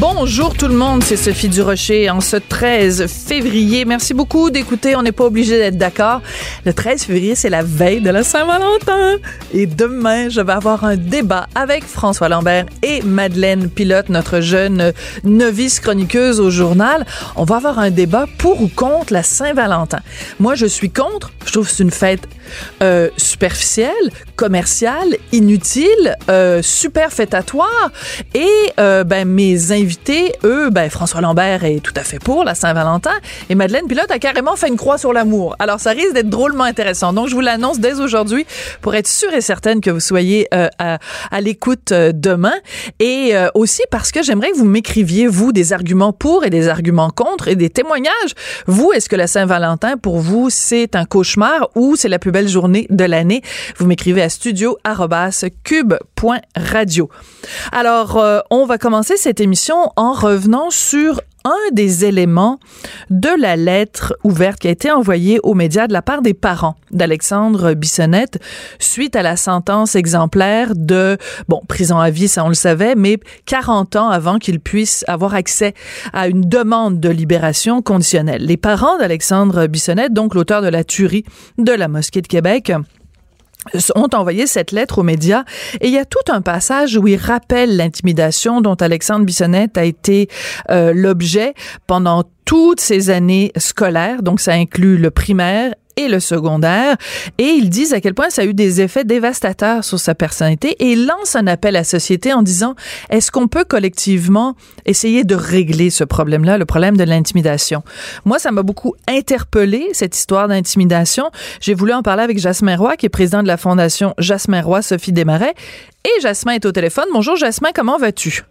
Bonjour tout le monde, c'est Sophie Durocher en ce 13 février. Merci beaucoup d'écouter, on n'est pas obligé d'être d'accord. Le 13 février, c'est la veille de la Saint-Valentin. Et demain, je vais avoir un débat avec François Lambert et Madeleine Pilote, notre jeune novice chroniqueuse au journal. On va avoir un débat pour ou contre la Saint-Valentin. Moi, je suis contre. Je trouve que c'est une fête euh, superficielle, commerciale, inutile, euh, superfétatoire. Et euh, ben, mes invités eux, ben, François Lambert est tout à fait pour la Saint-Valentin et Madeleine Pilote a carrément fait une croix sur l'amour. Alors, ça risque d'être drôlement intéressant. Donc, je vous l'annonce dès aujourd'hui pour être sûre et certaine que vous soyez euh, à, l'écoute euh, demain et euh, aussi parce que j'aimerais que vous m'écriviez, vous, des arguments pour et des arguments contre et des témoignages. Vous, est-ce que la Saint-Valentin, pour vous, c'est un cauchemar ou c'est la plus belle journée de l'année? Vous m'écrivez à studio.cube.radio. Alors, on va commencer cette émission en revenant sur un des éléments de la lettre ouverte qui a été envoyée aux médias de la part des parents d'Alexandre Bissonnette suite à la sentence exemplaire de, bon, prison à vie, ça on le savait, mais 40 ans avant qu'il puisse avoir accès à une demande de libération conditionnelle. Les parents d'Alexandre Bissonnette, donc l'auteur de la tuerie de la mosquée de Québec, ont envoyé cette lettre aux médias. Et il y a tout un passage où il rappelle l'intimidation dont Alexandre Bissonnette a été euh, l'objet pendant toutes ces années scolaires, donc ça inclut le primaire et le secondaire. Et ils disent à quel point ça a eu des effets dévastateurs sur sa personnalité et ils lancent un appel à la société en disant est-ce qu'on peut collectivement essayer de régler ce problème-là, le problème de l'intimidation? Moi, ça m'a beaucoup interpellé cette histoire d'intimidation. J'ai voulu en parler avec Jasmin Roy, qui est président de la fondation Jasmin Roy Sophie Desmarais. Et Jasmin est au téléphone. Bonjour Jasmin, comment vas-tu?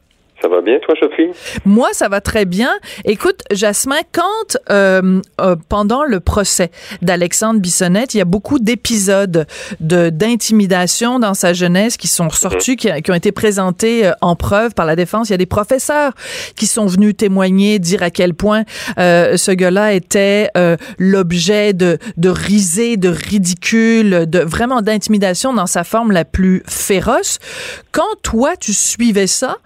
Ça va bien, toi, Sophie? Moi, ça va très bien. Écoute, Jasmin, quand euh, euh, pendant le procès d'Alexandre Bissonnette, il y a beaucoup d'épisodes de d'intimidation dans sa jeunesse qui sont sortis, qui, qui, ont été présentés euh, en preuve par la défense. Il y a des professeurs qui sont venus témoigner, dire à quel point euh, ce gars-là était euh, l'objet de de risées, de ridicule, de vraiment d'intimidation dans sa forme la plus féroce. Quand toi, tu suivais ça,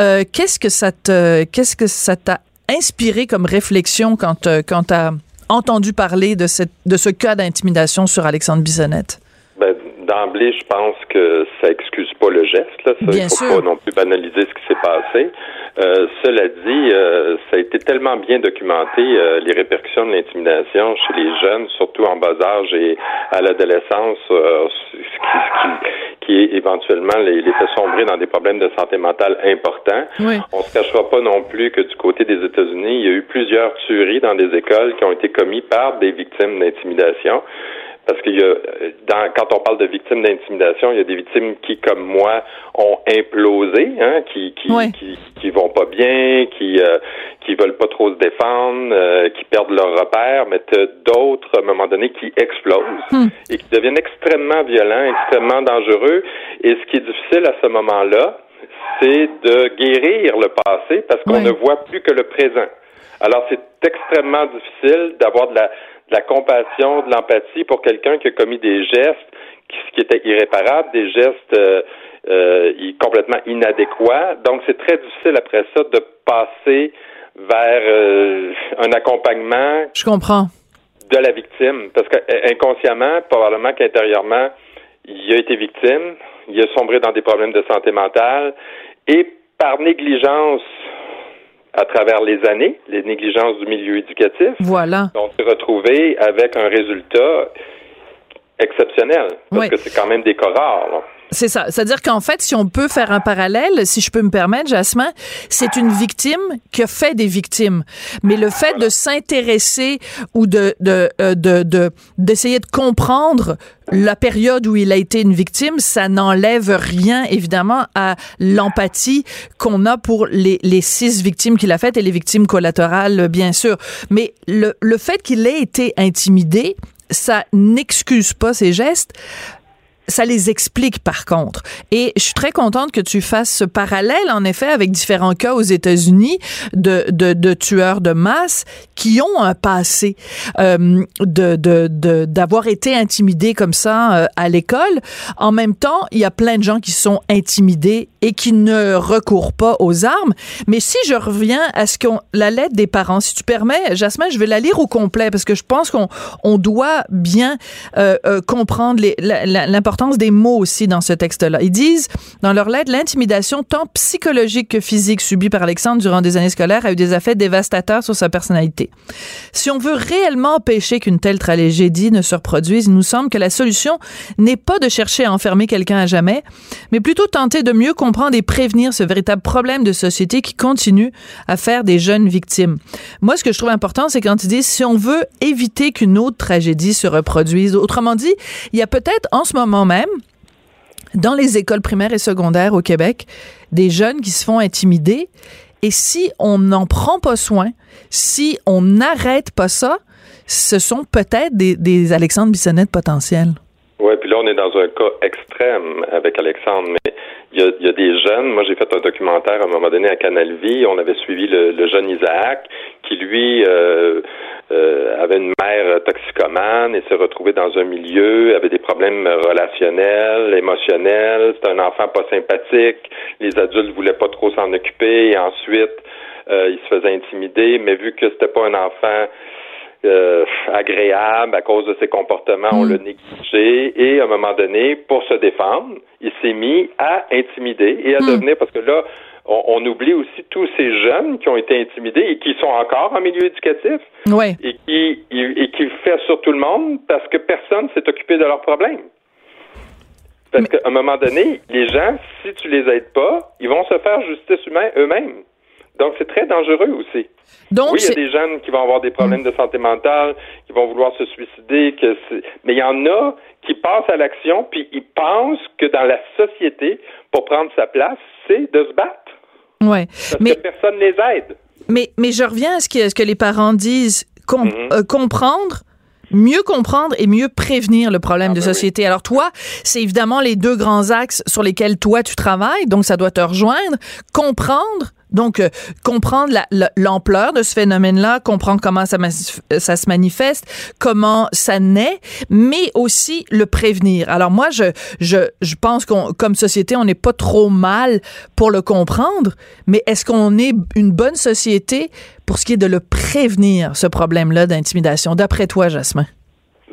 euh, qu'est-ce que ça te, qu'est-ce que ça t'a inspiré comme réflexion quand, euh, quand tu as entendu parler de, cette, de ce cas d'intimidation sur Alexandre Bisonnette? Ben, d'emblée, je pense que ça excuse pas le geste. Là. Ça, il faut pas non plus banaliser ce qui s'est passé. Euh, cela dit, euh, ça a été tellement bien documenté, euh, les répercussions de l'intimidation chez les jeunes, surtout en bas âge et à l'adolescence, ce qui, qui, éventuellement les, les, fait sombrer dans des problèmes de santé mentale importants. Oui. On se cachera pas non plus que du côté des États-Unis, il y a eu plusieurs tueries dans des écoles qui ont été commises par des victimes d'intimidation. Parce que y a, dans, quand on parle de victimes d'intimidation, il y a des victimes qui, comme moi, ont implosé, hein, qui, qui, qui, qui, vont pas bien, qui euh, qui veulent pas trop se défendre, euh, qui perdent leur repère, mais d'autres, à un moment donné, qui explosent hmm. et qui deviennent extrêmement violents, extrêmement dangereux. Et ce qui est difficile à ce moment-là, c'est de guérir le passé parce qu'on ne voit plus que le présent. Alors, c'est extrêmement difficile d'avoir de la, de la compassion, de l'empathie pour quelqu'un qui a commis des gestes qui, étaient irréparables, des gestes euh, euh, complètement inadéquats. Donc, c'est très difficile après ça de passer vers euh, un accompagnement. Je comprends. De la victime, parce que inconsciemment, probablement qu'intérieurement, il a été victime, il a sombré dans des problèmes de santé mentale, et par négligence à travers les années, les négligences du milieu éducatif. Voilà. On s'est retrouvé avec un résultat exceptionnel, parce que c'est quand même des cas rares. C'est ça. C'est-à-dire qu'en fait, si on peut faire un parallèle, si je peux me permettre, Jasmin, c'est une victime qui a fait des victimes. Mais le fait de s'intéresser ou de de euh, de d'essayer de, comprendre la période où il a été une victime, ça n'enlève rien, évidemment, à l'empathie qu'on a pour les, les six victimes qu'il a faites et les victimes collatérales, bien sûr. Mais le, le fait qu'il ait été intimidé, ça n'excuse pas ses gestes ça les explique par contre. Et je suis très contente que tu fasses ce parallèle, en effet, avec différents cas aux États-Unis de, de, de, tueurs de masse qui ont un passé euh, de d'avoir été intimidés comme ça euh, à l'école. En même temps, il y a plein de gens qui sont intimidés et qui ne recourent pas aux armes. Mais si je reviens à ce qu'on la lettre des parents, si tu permets, Jasmin, je vais la lire au complet parce que je pense qu'on on doit bien euh, euh comprendre l'importance des mots aussi dans ce texte-là. Ils disent dans leur lettre l'intimidation tant psychologique que physique subie par Alexandre durant des années scolaires a eu des effets dévastateurs sur sa personnalité. Si on veut réellement empêcher qu'une telle tragédie ne se reproduise, il nous semble que la solution n'est pas de chercher à enfermer quelqu'un à jamais, mais plutôt tenter de mieux comprendre et prévenir ce véritable problème de société qui continue à faire des jeunes victimes. Moi, ce que je trouve important, c'est quand ils disent si on veut éviter qu'une autre tragédie se reproduise. Autrement dit, il y a peut-être en ce moment même, dans les écoles primaires et secondaires au Québec, des jeunes qui se font intimider. Et si on n'en prend pas soin, si on n'arrête pas ça, ce sont peut-être des, des Alexandre Bissonnette potentiels. Oui, puis là, on est dans un cas extrême avec Alexandre, mais il y a, des jeunes. Moi, j'ai fait un documentaire à un moment donné à Canal Vie. On avait suivi le, jeune Isaac qui, lui, euh, euh, avait une mère toxicomane et s'est retrouvé dans un milieu, avait des problèmes relationnels, émotionnels. C'est un enfant pas sympathique. Les adultes voulaient pas trop s'en occuper. Et ensuite, euh, il se faisait intimider. Mais vu que c'était pas un enfant euh, agréable à cause de ses comportements, on mm. l'a négligé et à un moment donné, pour se défendre, il s'est mis à intimider et à mm. devenir parce que là, on, oublie aussi tous ces jeunes qui ont été intimidés et qui sont encore en milieu éducatif et qui et qui fait sur tout le monde parce que personne s'est occupé de leurs problèmes. Parce qu'à un moment donné, les gens, si tu les aides pas, ils vont se faire justice humaine eux-mêmes. Donc, c'est très dangereux aussi. Donc, oui, il y a des jeunes qui vont avoir des problèmes de santé mentale, qui vont vouloir se suicider, que mais il y en a qui passent à l'action, puis ils pensent que dans la société, pour prendre sa place, c'est de se battre. Ouais. Parce mais que personne les aide. Mais, mais je reviens à ce que, ce que les parents disent. Mm-hmm. Euh, comprendre mieux comprendre et mieux prévenir le problème ah, de ben société. Alors toi, c'est évidemment les deux grands axes sur lesquels toi tu travailles, donc ça doit te rejoindre. Comprendre donc, euh, comprendre l'ampleur de ce phénomène-là, comprendre comment ça, ça, se manifeste, comment ça naît, mais aussi le prévenir. Alors moi, je, je, je pense qu'on, comme société, on n'est pas trop mal pour le comprendre, mais est-ce qu'on est une bonne société pour ce qui est de le prévenir, ce problème-là d'intimidation, d'après toi, Jasmin?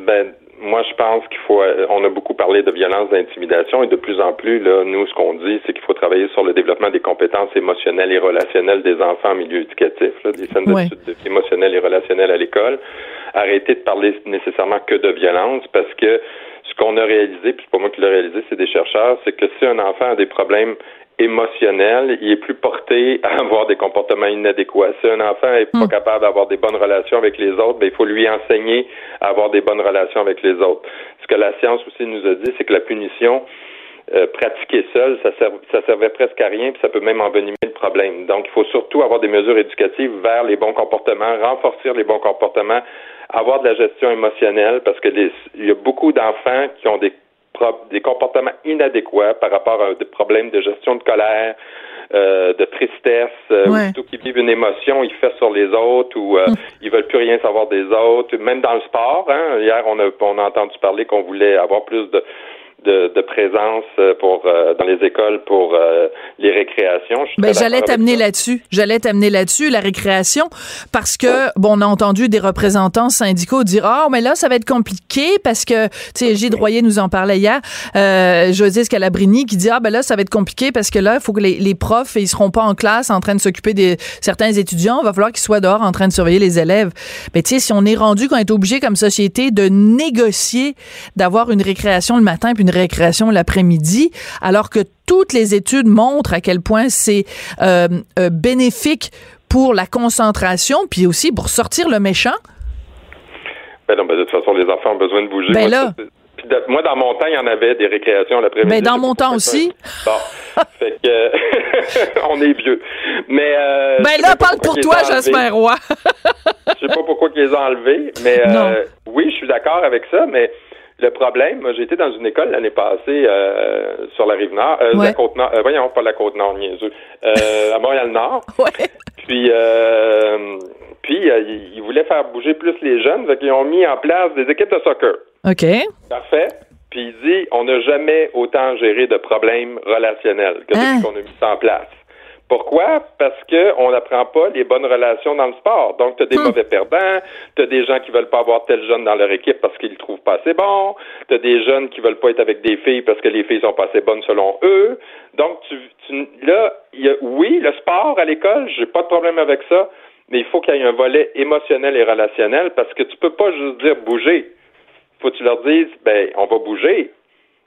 Ben, moi, je pense qu'il faut. On a beaucoup parlé de violence, d'intimidation, et de plus en plus, là, nous, ce qu'on dit, c'est qu'il faut travailler sur le développement des compétences émotionnelles et relationnelles des enfants en milieu éducatif, là, des scènes de émotionnelles et relationnelles à l'école. Arrêter de parler nécessairement que de violence, parce que ce qu'on a réalisé, puis c'est pas moi qui l'ai réalisé, c'est des chercheurs, c'est que si un enfant a des problèmes émotionnel, il est plus porté à avoir des comportements inadéquats. Si un enfant est pas hmm. capable d'avoir des bonnes relations avec les autres, ben, il faut lui enseigner à avoir des bonnes relations avec les autres. Ce que la science aussi nous a dit, c'est que la punition euh, pratiquée seule, ça, ça servait presque à rien, puis ça peut même envenimer le problème. Donc, il faut surtout avoir des mesures éducatives vers les bons comportements, renforcer les bons comportements, avoir de la gestion émotionnelle, parce que il y a beaucoup d'enfants qui ont des des comportements inadéquats par rapport à des problèmes de gestion de colère, euh, de tristesse, euh, ou plutôt qu'ils vivent une émotion, ils font sur les autres ou euh, mm. ils veulent plus rien savoir des autres. Même dans le sport, hein, hier on a, on a entendu parler qu'on voulait avoir plus de de, présence euh, pour euh, dans les écoles pour euh, les récréations. Ben, j'allais t'amener là-dessus. J'allais t'amener là-dessus la récréation parce que bon, on a entendu des représentants syndicaux dire ah mais là ça va être compliqué parce que tu sais Gilles Royer nous en parlait hier. Euh, José Scalabrini qui dit ah ben là ça va être compliqué parce que là il faut que les, les profs ils seront pas en classe en train de s'occuper des certains étudiants. Il va falloir qu'ils soient dehors en train de surveiller les élèves. Mais tu sais si on est rendu qu'on est obligé comme société de négocier d'avoir une récréation le matin puis une récréation l'après-midi, alors que toutes les études montrent à quel point c'est euh, euh, bénéfique pour la concentration, puis aussi pour sortir le méchant. Ben non, ben de toute façon, les enfants ont besoin de bouger. Ben là. moi, dans mon temps, il y en avait des récréations l'après-midi. Ben dans mon temps aussi. Bon. fait que, on est vieux. Mais, euh, ben là, parle pour toi, Jasmin Roy. je sais pas pourquoi ils les ont enlevés, mais euh, oui, je suis d'accord avec ça, mais le problème, moi, j'ai été dans une école l'année passée euh, sur la rive nord, euh, la côte nord, euh, voyons, pas la côte nord, niaiseux, euh, à Montréal-Nord. Ouais. Puis, euh, puis ils voulaient faire bouger plus les jeunes, donc ils ont mis en place des équipes de soccer. OK. Parfait. Puis il dit, on n'a jamais autant géré de problèmes relationnels que depuis hein? qu'on a mis ça en place. Pourquoi? Parce que on n'apprend pas les bonnes relations dans le sport. Donc, tu as des hmm. mauvais perdants, tu as des gens qui veulent pas avoir tel jeune dans leur équipe parce qu'ils le trouvent pas assez bon, tu as des jeunes qui veulent pas être avec des filles parce que les filles sont pas assez bonnes selon eux. Donc, tu, tu là, y a, oui, le sport à l'école, j'ai pas de problème avec ça, mais il faut qu'il y ait un volet émotionnel et relationnel parce que tu peux pas juste dire bouger. Faut que tu leur dises, ben, on va bouger,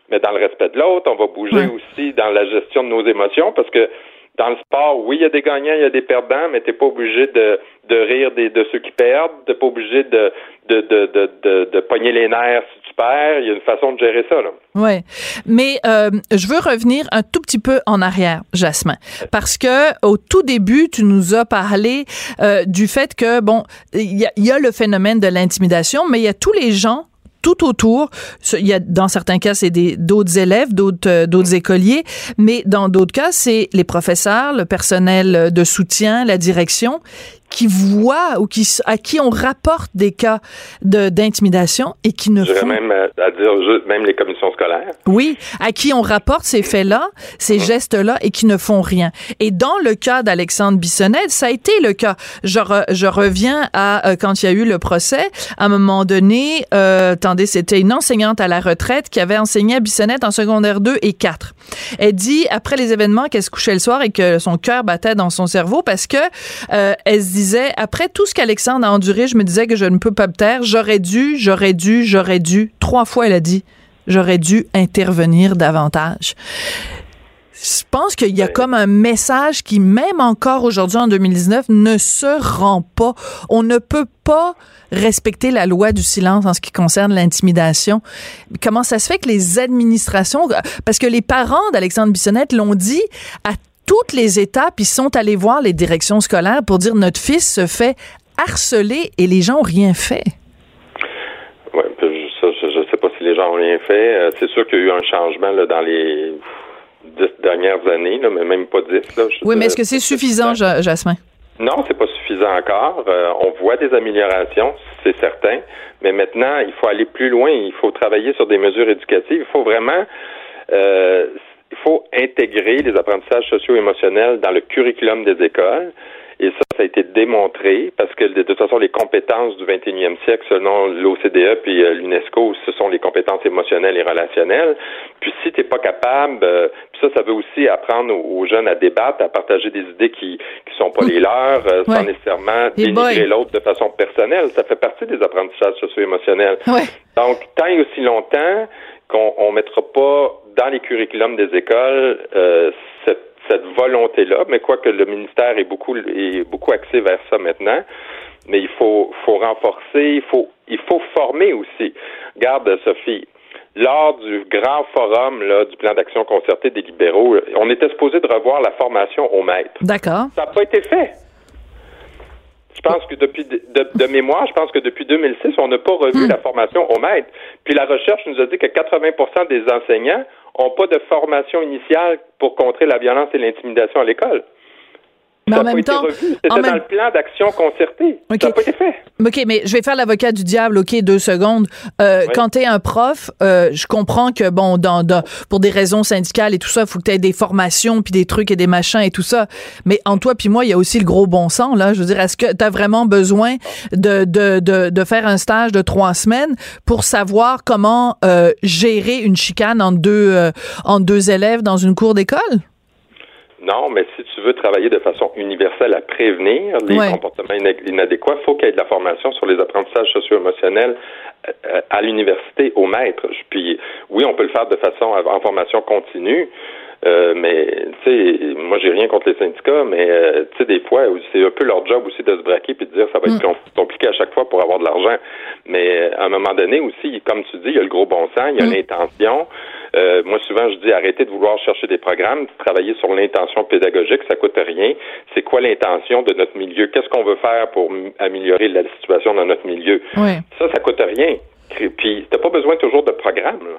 mais dans le respect de l'autre, on va bouger aussi dans la gestion de nos émotions parce que dans le sport, oui, il y a des gagnants, il y a des perdants, mais tu n'es pas obligé de, de rire de ceux qui perdent, tu n'es pas obligé de, de, de, de, de, pogner les nerfs si tu perds. Il y a une façon de gérer ça. Là. Oui, mais euh, je veux revenir un tout petit peu en arrière, Jasmin, parce que au tout début, tu nous as parlé euh, du fait que, bon, il y y a le phénomène de l'intimidation, mais il y a tous les gens tout autour. Il y a, dans certains cas, c'est d'autres élèves, d'autres euh, d'autres écoliers, mais dans d'autres cas, c'est les professeurs, le personnel de soutien, la direction qui voient ou qui, à qui on rapporte des cas d'intimidation et qui ne font... même euh, à dire même les commissions scolaires. Oui, à qui on rapporte ces faits-là, ces gestes-là et qui ne font rien. Et dans le cas d'Alexandre Bissonnette, ça a été le cas. Je, je reviens à euh, quand il y a eu le procès. À un moment donné, euh, attendez, c'était une enseignante à la retraite qui avait enseigné à Bissonnette en secondaire 2 et 4. Elle dit, après les événements, qu'elle se couchait le soir et que son cœur battait dans son cerveau parce que euh, elle se disait, après tout ce qu'Alexandre a enduré, je me disais que je ne peux pas me taire. J'aurais dû, j'aurais dû, j'aurais dû. Trois fois, elle a dit, j'aurais dû intervenir davantage. Je pense qu'il y a comme un message qui, même encore aujourd'hui en 2019, ne se rend pas. On ne peut pas respecter la loi du silence en ce qui concerne l'intimidation. Comment ça se fait que les administrations, parce que les parents d'Alexandre Bissonnette l'ont dit à toutes les étapes, ils sont allés voir les directions scolaires pour dire notre fils se fait harceler et les gens n'ont rien fait. Oui, je ne sais pas si les gens ont rien fait. Euh, c'est sûr qu'il y a eu un changement là, dans les dix dernières années, mais même pas dix. oui, mais est-ce que c'est suffisant, Jasmin? Non, c'est pas suffisant encore. Euh, on voit des améliorations, c'est certain, mais maintenant, il faut aller plus loin. Il faut travailler sur des mesures éducatives. Il faut vraiment euh, faut intégrer les apprentissages socio-émotionnels dans le curriculum des écoles. Et ça, ça a été démontré parce que de toute façon, les compétences du 21e siècle, selon l'OCDE puis euh, l'UNESCO, ce sont les compétences émotionnelles et relationnelles. Puis si tu n'es pas capable, euh, puis ça, ça veut aussi apprendre aux, jeunes à débattre, à partager des idées qui qui sont pas les leurs, euh, sans nécessairement dénigrer l'autre de façon personnelle. Ça fait partie des apprentissages socio-émotionnels. Donc, tant et aussi longtemps qu'on on mettra pas les curriculums des écoles euh, cette, cette volonté-là, mais quoique le ministère est beaucoup est beaucoup axé vers ça maintenant, mais il faut faut renforcer, il faut il faut former aussi. Garde Sophie, lors du grand forum là, du plan d'action concerté des libéraux, on était supposé de revoir la formation au maître. D'accord. Ça n'a pas été fait. Je pense que depuis de, mémoire, je pense que depuis 2006, on n'a pas revu hmm. la formation au maître. Puis la recherche nous a dit que 80% des enseignants n'ont pas de formation initiale pour contrer la violence et l'intimidation à l'école. Mais en même temps, c'était dans le plan d'action concerté. Ça n'a pas été fait. OK, mais je vais faire l'avocat du diable, OK, deux secondes. Euh, Quand tu es un prof, euh, je comprends que, bon, dans, pour des raisons syndicales et tout ça, il faut que tu aies des formations, puis des trucs et des machins et tout ça. Mais en toi puis moi, il y a aussi le gros bon sens, là. Je veux dire, est-ce que tu as vraiment besoin de, de, de, de, faire un stage de trois semaines pour savoir comment euh, gérer une chicane en deux, euh, en deux élèves dans une cour d'école? Non, mais si tu veux travailler de façon universelle à prévenir les comportements inadéquats, il faut qu'il y ait de la formation sur les apprentissages socio-émotionnels euh, à l'université au maître. Puis oui, on peut le faire de façon en formation continue, euh, mais tu sais, moi j'ai rien contre les syndicats, mais euh, tu sais des fois c'est un peu leur job aussi de se braquer puis de dire ça va être mm. compliqué à chaque fois pour avoir de l'argent. Mais à un moment donné aussi, comme tu dis, il y a le gros bon sens, il y a mm. l'intention. Euh, moi souvent je dis arrêtez de vouloir chercher des programmes, travailler sur l'intention pédagogique, ça coûte rien. C'est quoi l'intention de notre milieu? Qu'est-ce qu'on veut faire pour améliorer la situation dans notre milieu? Ça, ça coûte rien. Puis t'as pas besoin toujours de programme. Là.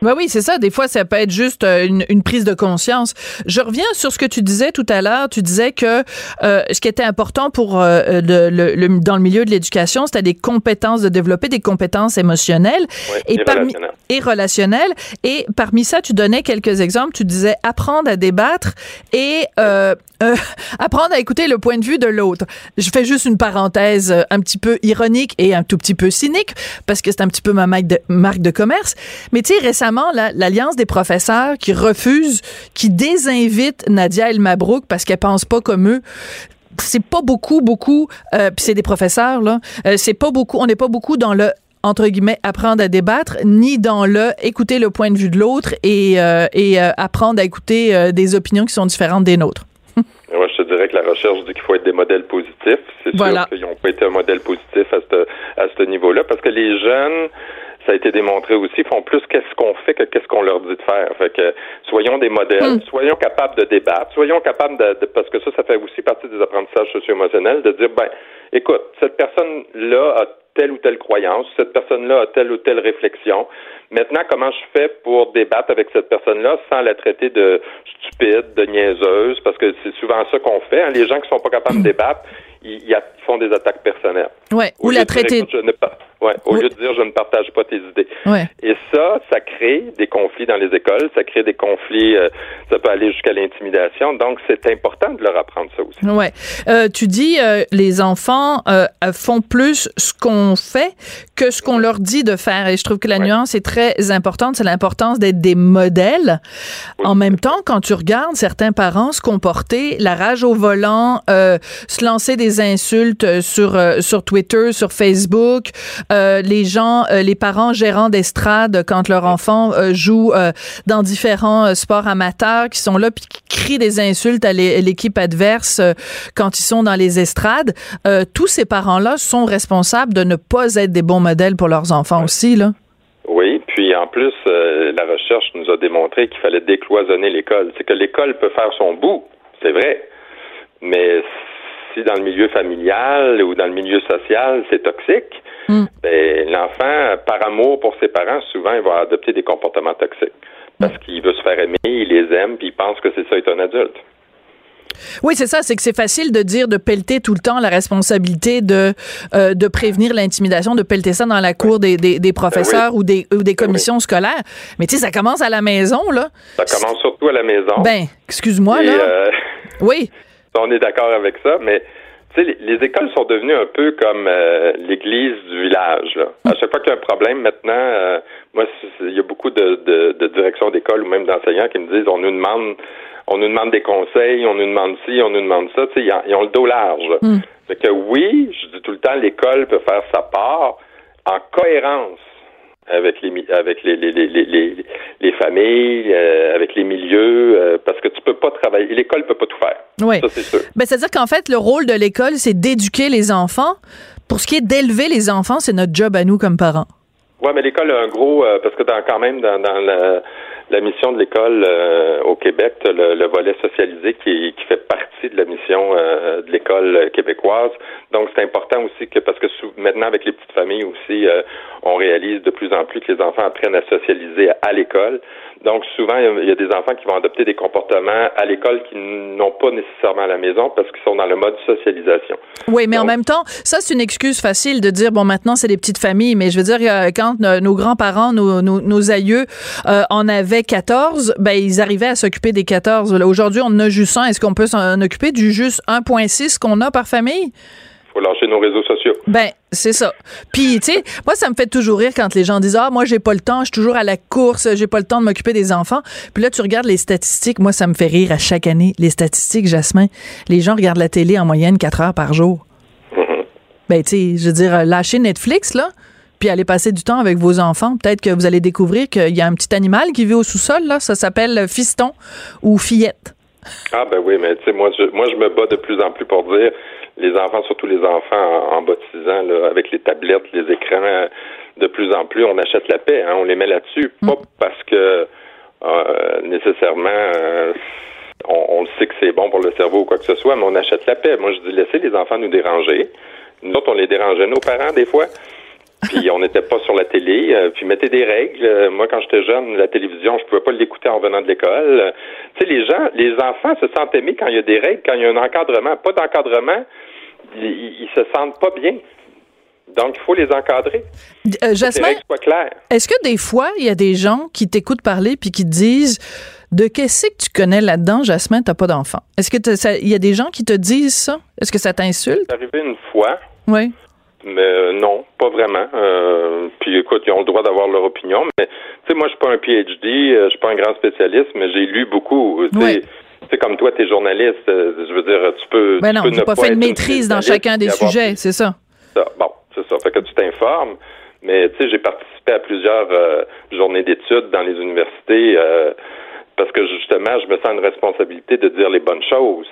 Ben oui, c'est ça. Des fois, ça peut être juste euh, une, une, prise de conscience. Je reviens sur ce que tu disais tout à l'heure. Tu disais que euh, ce qui était important pour euh, le, le, dans le milieu de l'éducation, c'était des compétences de développer des compétences émotionnelles et, parmi et relationnelles. Et parmi ça, tu donnais quelques exemples. Tu disais apprendre à débattre et euh, apprendre à écouter le point de vue de l'autre. Je fais juste une parenthèse un petit peu ironique et un tout petit peu cynique parce que c'est un petit peu ma marque de, marque de commerce. Mais tu sais, récemment l'Alliance des professeurs qui refuse, qui désinvite Nadia El Mabrouk parce qu'elle pense pas comme eux c'est pas beaucoup, beaucoup, euh, puis c'est des professeurs, là, euh, c'est pas beaucoup, on n'est pas beaucoup dans le entre guillemets, apprendre à débattre, ni dans le écouter le point de vue de l'autre et, euh, et apprendre à écouter des opinions qui sont différentes des nôtres. Moi, je te dirais que la recherche dit qu'il faut être des modèles positifs. C'est sûr qu'ils n'ont pas été un modèle positif à ce, à ce niveau-là, parce que les jeunes, ça a été démontré aussi, font plus qu'est-ce qu'on fait que qu'est-ce qu'on leur dit de faire. Fait que soyons des modèles, hmm. soyons capables de débattre, soyons capables de, parce que ça, ça fait aussi partie des apprentissages socio-émotionnels, de dire ben, écoute, cette personne-là a telle ou telle croyance, cette personne-là a telle ou telle réflexion. Maintenant, comment je fais pour débattre avec cette personne-là sans la traiter de stupide, de niaiseuse, parce que c'est souvent ça qu'on fait. Hein. Les gens qui sont pas capables de débattre, ils, font des attaques personnelles. Ouais, ou la traiter. Ouais, au lieu de dire je ne partage pas tes idées. Ouais. Et ça, ça crée des conflits dans les écoles, ça crée des conflits, euh, ça peut aller jusqu'à l'intimidation. Donc, c'est important de leur apprendre ça aussi. Ouais. Euh, tu dis euh, les enfants font plus ce qu'on fait que ce qu'on leur dit de faire. Et je trouve que la nuance est très importante. C'est l'importance d'être des modèles. En même temps, quand tu regardes certains parents se comporter, la rage au volant, se lancer des insultes sur sur Twitter, sur Facebook. Euh, les gens, euh, les parents gérants d'estrade quand leur enfant euh, joue dans différents sports amateurs, qui sont là puis qui crient des insultes à l'équipe adverse quand ils sont dans les estrades. tous ces parents-là sont responsables de ne pas être des bons modèles pour leurs enfants aussi, là. Oui, puis en plus, la recherche nous a démontré qu'il fallait décloisonner l'école. C'est que l'école peut faire son bout, c'est vrai, mais si dans le milieu familial ou dans le milieu social, c'est toxique, mm. ben, l'enfant, par amour pour ses parents, souvent, il va adopter des comportements toxiques. Parce mm. qu'il veut se faire aimer, il les aime, puis il pense que c'est ça être un adulte. Oui, c'est ça, c'est que c'est facile de dire de pelleter tout le temps la responsabilité de euh, de prévenir l'intimidation, de pelleter ça dans la cour des, des, des professeurs ben ou des ou des ben commissions scolaires. Mais tu sais, ça commence à la maison là. Ça commence surtout à la maison. Ben, excuse-moi là. Euh, oui on est d'accord avec ça, mais tu sais, les, écoles sont devenues un peu comme euh, l'église du village. Là. À chaque fois qu'il y a un problème maintenant, euh, moi, il y a beaucoup de, de, de directions d'école ou même d'enseignants qui me disent on nous demande on nous demande des conseils, on nous demande ci, on nous demande ça. Tu sais, ils, ont le dos large. Mm. que oui, je dis tout le temps, l'école peut faire sa part en cohérence avec les avec les les, les, les, familles, euh, avec les milieux, euh, parce que tu peux pas travailler. L'école peut pas tout faire. Oui. Ça, c'est sûr. Ben, c'est-à-dire qu'en fait, le rôle de l'école, c'est d'éduquer les enfants. Pour ce qui est d'élever les enfants, c'est notre job à nous comme parents. Oui, mais l'école a un gros, euh, parce que dans, quand même, dans, dans la mission de l'école euh, au Québec, le, le, volet socialisé qui, qui, fait partie de la mission euh, de l'école québécoise. Donc, c'est important aussi que, parce que maintenant, avec les petites familles aussi, euh, on réalise de plus en plus que les enfants apprennent à socialiser à, l'école. Donc, souvent, il y a des enfants qui vont adopter des comportements à l'école qui n'ont pas nécessairement à la maison parce qu'ils sont dans le mode socialisation. Oui, mais en même temps, ça, c'est une excuse facile de dire, bon, maintenant, c'est des petites familles, mais je veux dire, quand nos grands-parents, nos, nos, nos, aïeux en avaient 14, ben, ils arrivaient à s'occuper des 14. Aujourd'hui, on en a juste un. Est-ce qu'on peut s'en occuper du juste 1,6 qu'on a par famille? Faut lâcher nos réseaux sociaux. Ben, c'est ça. Puis, tu sais, moi, ça me fait toujours rire quand les gens disent Ah, moi, j'ai pas le temps, je suis toujours à la course, j'ai pas le temps de m'occuper des enfants. Puis là, tu regardes les statistiques. Moi, ça me fait rire à chaque année. Les statistiques, Jasmin. Les gens regardent la télé en moyenne 4 heures par jour. Mm-hmm. Ben, tu sais, je veux dire, lâcher Netflix, là, puis aller passer du temps avec vos enfants. Peut-être que vous allez découvrir qu'il y a un petit animal qui vit au sous-sol, là. Ça s'appelle fiston ou fillette. Ah ben oui, mais tu sais, moi je, moi je me bats de plus en plus pour dire les enfants, surtout les enfants en, baptisant, là, avec les tablettes, les écrans, de plus en plus, on achète la paix, hein, on les met là-dessus, mm. pas parce que euh, nécessairement euh, on, on, le sait que c'est bon pour le cerveau ou quoi que ce soit, mais on achète la paix. Moi, je dis laissez les enfants nous déranger. Nous autres, on les dérangeait, nos parents, des fois puis on n'était pas sur la télé, euh, puis mettez des règles. Euh, moi, quand j'étais jeune, la télévision, je pouvais pas l'écouter en venant de l'école. Euh, tu sais, les gens, les enfants se sentent aimés quand il y a des règles, quand il y a un encadrement. Pas d'encadrement, ils, ils, se sentent pas bien. Donc, il faut les encadrer. Euh, Jasmin, est-ce que des fois, il y a des gens qui t'écoutent parler puis qui te disent de qu'est-ce que tu connais là-dedans, Jasmin, t'as pas d'enfant? Est-ce que il y a des gens qui te disent ça? Est-ce que ça t'insulte? C'est arrivé une fois. Oui. Mais euh, non, pas vraiment. Euh, puis écoute, ils ont le droit d'avoir leur opinion. Mais tu sais, moi, je suis pas un PhD, euh, je suis pas un grand spécialiste, mais j'ai lu beaucoup. Oui. C'est comme toi, tu es journaliste. Je veux dire, tu peux. Ben non, tu pas, fait une maîtrise dans chacun des sujets, c'est ça. ça. Bon, c'est ça. Fait que tu t'informes. Mais tu sais, j'ai participé à plusieurs journées d'études dans les universités parce que justement, je me sens une responsabilité de dire les bonnes choses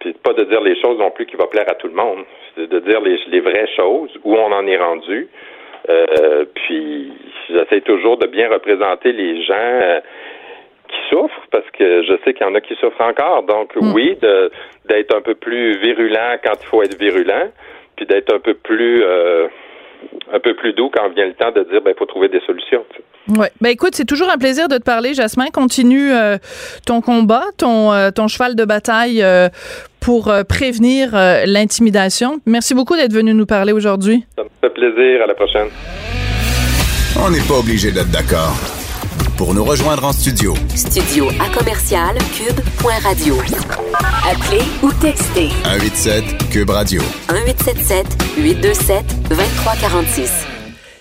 puis pas de dire les choses non plus qui vont plaire à tout le monde. C'est de dire les, les, vraies choses, où on en est rendu. Euh, puis j'essaie toujours de bien représenter les gens euh, qui souffrent, parce que je sais qu'il y en a qui souffrent encore. Donc mm. oui, d'être un peu plus virulent quand il faut être virulent, puis d'être un peu plus euh, un peu plus doux quand vient le temps de dire ben il faut trouver des solutions. Ouais. Ben écoute, c'est toujours un plaisir de te parler, Jasmin. Continue euh, ton combat, ton euh, ton cheval de bataille euh, pour prévenir l'intimidation. Merci beaucoup d'être venu nous parler aujourd'hui. Ça me fait plaisir. À la prochaine. On n'est pas obligé d'être d'accord. Pour nous rejoindre en studio. Studio à commercial cube.radio. Appelez ou textez. 187 cube radio. 1877 827 2346.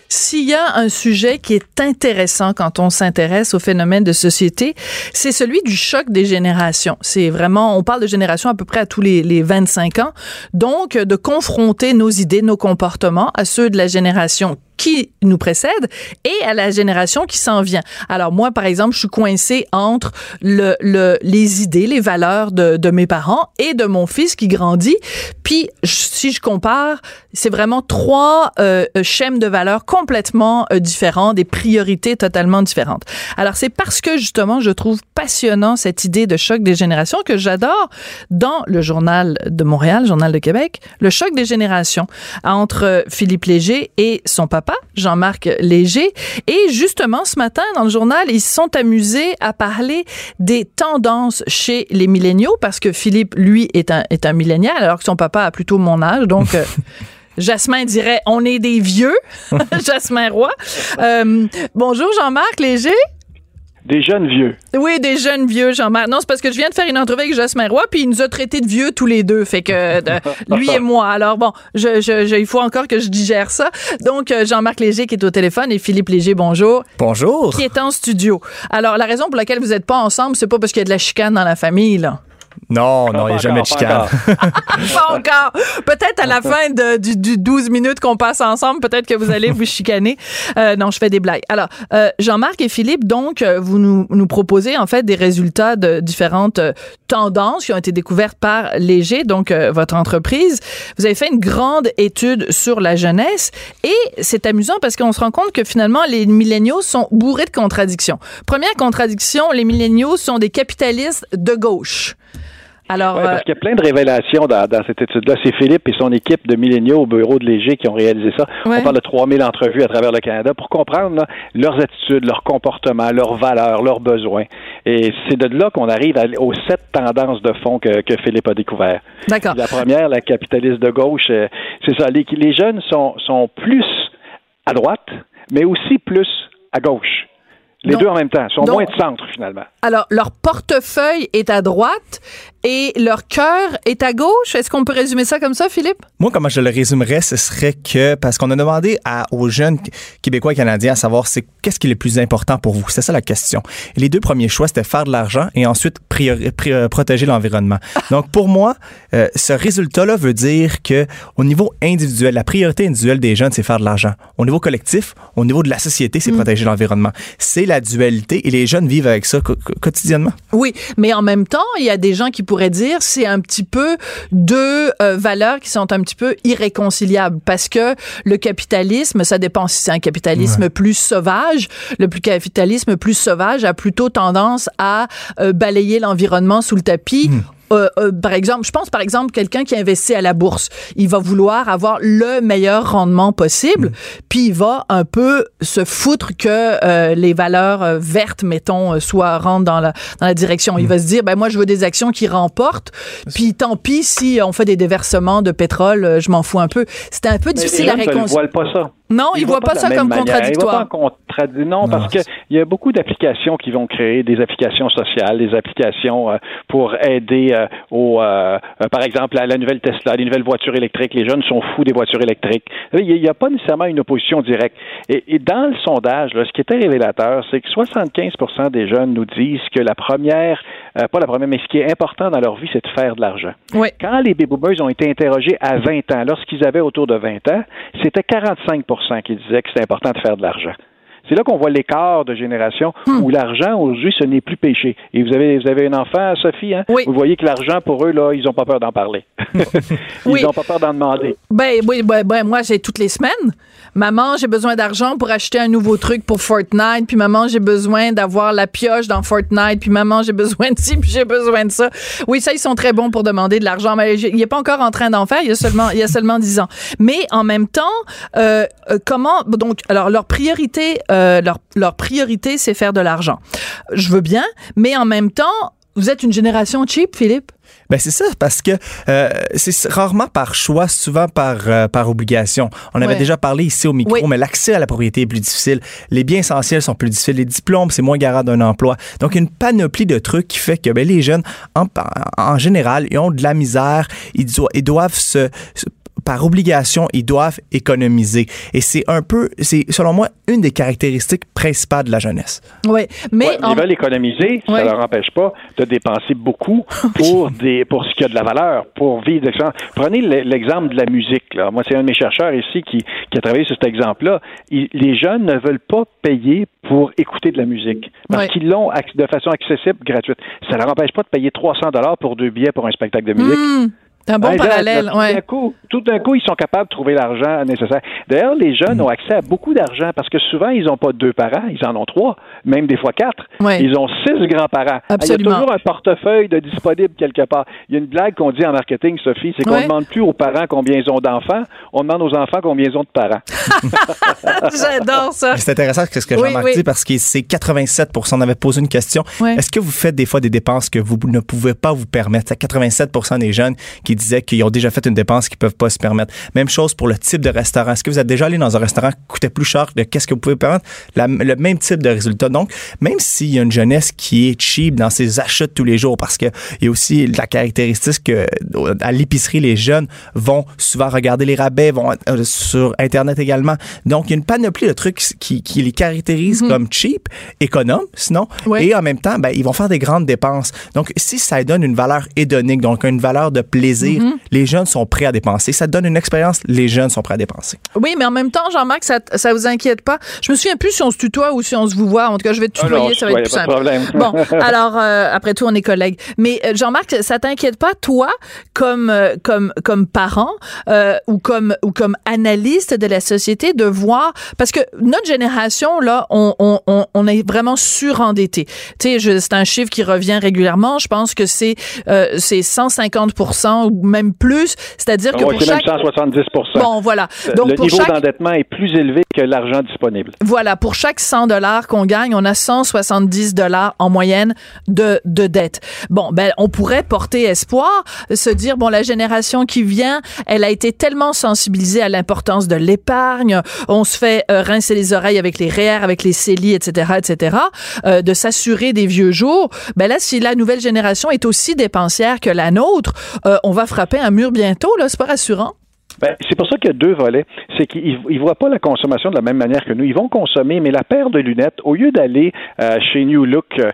S'il y a un sujet qui est intéressant quand on s'intéresse au phénomène de société, c'est celui du choc des générations. C'est vraiment, on parle de génération à peu près à tous les, les 25 ans. Donc, de confronter nos idées, nos comportements à ceux de la génération qui nous précède et à la génération qui s'en vient. Alors moi, par exemple, je suis coincée entre le, le, les idées, les valeurs de, de mes parents et de mon fils qui grandit. Puis si je compare, c'est vraiment trois euh, schèmes de valeurs complètement euh, différents, des priorités totalement différentes. Alors c'est parce que justement, je trouve passionnant cette idée de choc des générations que j'adore dans le journal de Montréal, journal de Québec, le choc des générations entre Philippe Léger et son papa Jean-Marc Léger. Et justement, ce matin, dans le journal, ils se sont amusés à parler des tendances chez les milléniaux parce que Philippe, lui, est un, est un millénial, alors que son papa a plutôt mon âge. Donc, euh, Jasmin dirait on est des vieux. Jasmin Roy. Euh, bonjour Jean-Marc Léger. Des jeunes vieux. Oui, des jeunes vieux, Jean-Marc. Non, c'est parce que je viens de faire une entrevue avec Jasmin Roy, puis il nous a traités de vieux tous les deux. Fait que lui et moi. Alors bon, je, je, il faut encore que je digère ça. Donc, euh, Jean-Marc Léger qui est au téléphone et Philippe Léger, bonjour. Bonjour. Qui est en studio. Alors, la raison pour laquelle vous n'êtes pas ensemble, c'est pas parce qu'il y a de la chicane dans la famille, là. Non, non, il n'y a jamais de chicane. pas encore. Peut-être à la fin de, du, 12 minutes qu'on passe ensemble, peut-être que vous allez vous chicaner. Euh, non, je fais des blagues. Alors, euh, Jean-Marc et Philippe, donc, euh, vous nous, nous proposez en fait des résultats de différentes tendances qui ont été découvertes par Léger, donc votre entreprise. Vous avez fait une grande étude sur la jeunesse et c'est amusant parce qu'on se rend compte que finalement, les milléniaux sont bourrés de contradictions. Première contradiction, les milléniaux sont des capitalistes de gauche. Alors, parce qu'il y a plein de révélations dans, cette étude-là. C'est Philippe et son équipe de milléniaux au bureau de Léger qui ont réalisé ça. On parle de 3000 entrevues à travers le Canada pour comprendre leurs attitudes, leurs comportements, leurs valeurs, leurs besoins. Et c'est de là qu'on arrive aux sept tendances de fond que, Philippe a découvert. D'accord. La première, la capitaliste de gauche, euh, c'est ça. Les, les jeunes sont, sont plus à droite, mais aussi plus à gauche. Les deux en même temps, sont moins de centre finalement. Alors, leur portefeuille est à droite et leur cœur est à gauche? Est-ce qu'on peut résumer ça comme ça, Philippe? Moi, comment je le résumerais, ce serait que, parce qu'on a demandé à, aux jeunes Québécois et Canadiens à savoir c'est qu'est-ce qui est le plus important pour vous. C'est ça la question. Et les deux premiers choix, c'était faire de l'argent et ensuite euh, protéger l'environnement. Donc, pour moi, euh, ce résultat-là veut dire que au niveau individuel, la priorité individuelle des jeunes, c'est faire de l'argent. Au niveau collectif, au niveau de la société, c'est mm. protéger l'environnement. C'est la dualité et les jeunes vivent avec ça quotidiennement. Oui, mais en même temps, il y a des gens qui pourrait dire, c'est un petit peu deux euh, valeurs qui sont un petit peu irréconciliables parce que le capitalisme, ça dépend si c'est un capitalisme plus sauvage. Le plus capitalisme plus sauvage a plutôt tendance à euh, balayer l'environnement sous le tapis. Hmm. Euh, euh, par exemple, je pense par exemple quelqu'un qui investit à la bourse, il va vouloir avoir le meilleur rendement possible, mm. puis il va un peu se foutre que euh, les valeurs vertes, mettons, soient rentrent dans la dans la direction. Il mm. va se dire, ben moi je veux des actions qui remportent, puis tant pis si on fait des déversements de pétrole, je m'en fous un peu. C'était un peu difficile à réconcilier. pas ça. Non, ils, ne voient pas, ça comme contradictoire. Non, parce qu'il y a beaucoup d'applications qui vont créer des applications sociales, des applications pour aider euh, au, euh, euh, par exemple, la, la, nouvelle Tesla, les nouvelles voitures électriques. Les jeunes sont fous des voitures électriques. Il n'y a, pas nécessairement une opposition directe. Et, dans le sondage, ce qui était révélateur, c'est que 75% des jeunes nous disent que la première, pas la première, mais ce qui est important dans leur vie, c'est de faire de l'argent. Quand les baby boomers ont été interrogés à 20 ans, lorsqu'ils avaient autour de 20 ans, c'était 45 qui disaient que c'était important de faire de l'argent. C'est là qu'on voit l'écart de génération hmm. où l'argent, aujourd'hui, ce n'est plus péché. Et vous avez, vous avez un enfant, Sophie, hein? Vous voyez que l'argent, pour eux, là, ils n'ont pas peur d'en parler. ils n'ont pas peur d'en demander. Ben, oui, ben, ben, moi, j'ai toutes les semaines. Maman, j'ai besoin d'argent pour acheter un nouveau truc pour Fortnite. Puis maman, j'ai besoin d'avoir la pioche dans Fortnite. Puis maman, j'ai besoin de ci, puis j'ai besoin de ça. Oui, ça, ils sont très bons pour demander de l'argent. Mais il n'est pas encore en train d'en faire. Il y a seulement, il y a seulement 10 ans. Mais en même temps, euh, euh, comment, donc, alors, leur priorité, euh, leur, leur priorité, c'est faire de l'argent. Je veux bien, mais en même temps, vous êtes une génération cheap, Philippe? Ben c'est ça, parce que euh, c'est rarement par choix, souvent par, euh, par obligation. On avait déjà parlé ici au micro, mais l'accès à la propriété est plus difficile. Les biens essentiels sont plus difficiles. Les diplômes, c'est moins garant d'un emploi. Donc, une panoplie de trucs qui fait que ben, les jeunes, en, en général, ils ont de la misère. Ils, ils doivent se par obligation, ils doivent économiser. Et c'est un peu, c'est selon moi, une des caractéristiques principales de la jeunesse. Oui, mais ils veulent économiser, ça ne leur empêche pas de dépenser beaucoup pour des, pour ce qui a de la valeur, pour vivre. Prenez l'exemple de la musique. Là. Moi, c'est un de mes chercheurs ici qui, qui a travaillé sur cet exemple-là. Les jeunes ne veulent pas payer pour écouter de la musique parce qu'ils l'ont de façon accessible, gratuite. Ça ne leur empêche pas de payer 300 dollars pour deux billets pour un spectacle de musique. Hmm. Un bon parallèle, tout d'un coup, ils sont capables de trouver l'argent nécessaire. D'ailleurs, les jeunes ont accès à beaucoup d'argent parce que souvent, ils n'ont pas deux parents, ils en ont trois, même des fois quatre. Ils ont six grands-parents. Il y a toujours un portefeuille de disponible quelque part. Il y a une blague qu'on dit en marketing, Sophie, c'est qu'on ne demande plus aux parents combien ils ont d'enfants, on demande aux enfants combien ils ont de parents. J'adore ça. C'est intéressant ce que Jean-Marc dit parce que c'est 87 On avait posé une question. Est-ce que vous faites des fois des dépenses que vous ne pouvez pas vous permettre? C'est 87 des jeunes qui qui disaient qu'ils ont déjà fait une dépense qu'ils peuvent pas se permettre. Même chose pour le type de restaurant. Est-ce que vous êtes déjà allé dans un restaurant qui coûtait plus cher de qu'est-ce que vous pouvez permettre? le même type de résultat. Donc, même s'il y a une jeunesse qui est cheap dans ses achats de tous les jours, parce qu'il y a aussi la caractéristique que à l'épicerie, les jeunes vont souvent regarder les rabais, vont euh, sur Internet également. Donc, il y a une panoplie de trucs qui, qui les caractérisent mhm. comme cheap, économe, sinon, et en même temps, ben, ils vont faire des grandes dépenses. Donc, si ça donne une valeur hédonique, donc une valeur de plaisir, mhm. les jeunes sont prêts à dépenser. Ça donne une expérience, les jeunes sont prêts à dépenser. Oui, mais en même temps, Jean-Marc, ça, ça vous inquiète pas? Je me souviens plus si on se tutoie ou si on se vous voit. En tout cas, je vais te ah tutoyer, ça va être plus simple. Bon, alors, euh, après tout, on est collègues. Mais euh, Jean-Marc, ça t'inquiète pas, toi, comme, euh, comme, comme parent ou, comme, ou comme analyste de la société, de voir, parce que notre génération, là, on, on, on est vraiment surendetté. Tu sais, c'est un chiffre qui revient régulièrement. Je pense que c'est c'est 150 ou même plus. C'est-à-dire que pour chaque... même 170 Bon, voilà. Donc, le pour niveau chaque... d'endettement est plus élevé que l'argent disponible. Voilà. Pour chaque 100 dollars qu'on gagne, on a 170 dollars en moyenne de, de dette. Bon, ben, on pourrait porter espoir, se dire, bon, la génération qui vient, elle a été tellement sensibilisée à l'importance de l'épargne. On se fait euh, rincer les oreilles avec les REER, avec les CELI, etc., etc., euh, de s'assurer des vieux jours. Ben là, si la nouvelle génération est aussi dépensière que la nôtre, euh, on va frapper un mur bientôt, là. C'est pas rassurant. Ben, c'est pour ça qu'il y a deux volets. C'est qu'ils ne voient pas la consommation de la même manière que nous. Ils vont consommer, mais la paire de lunettes, au lieu d'aller euh, chez New Look euh,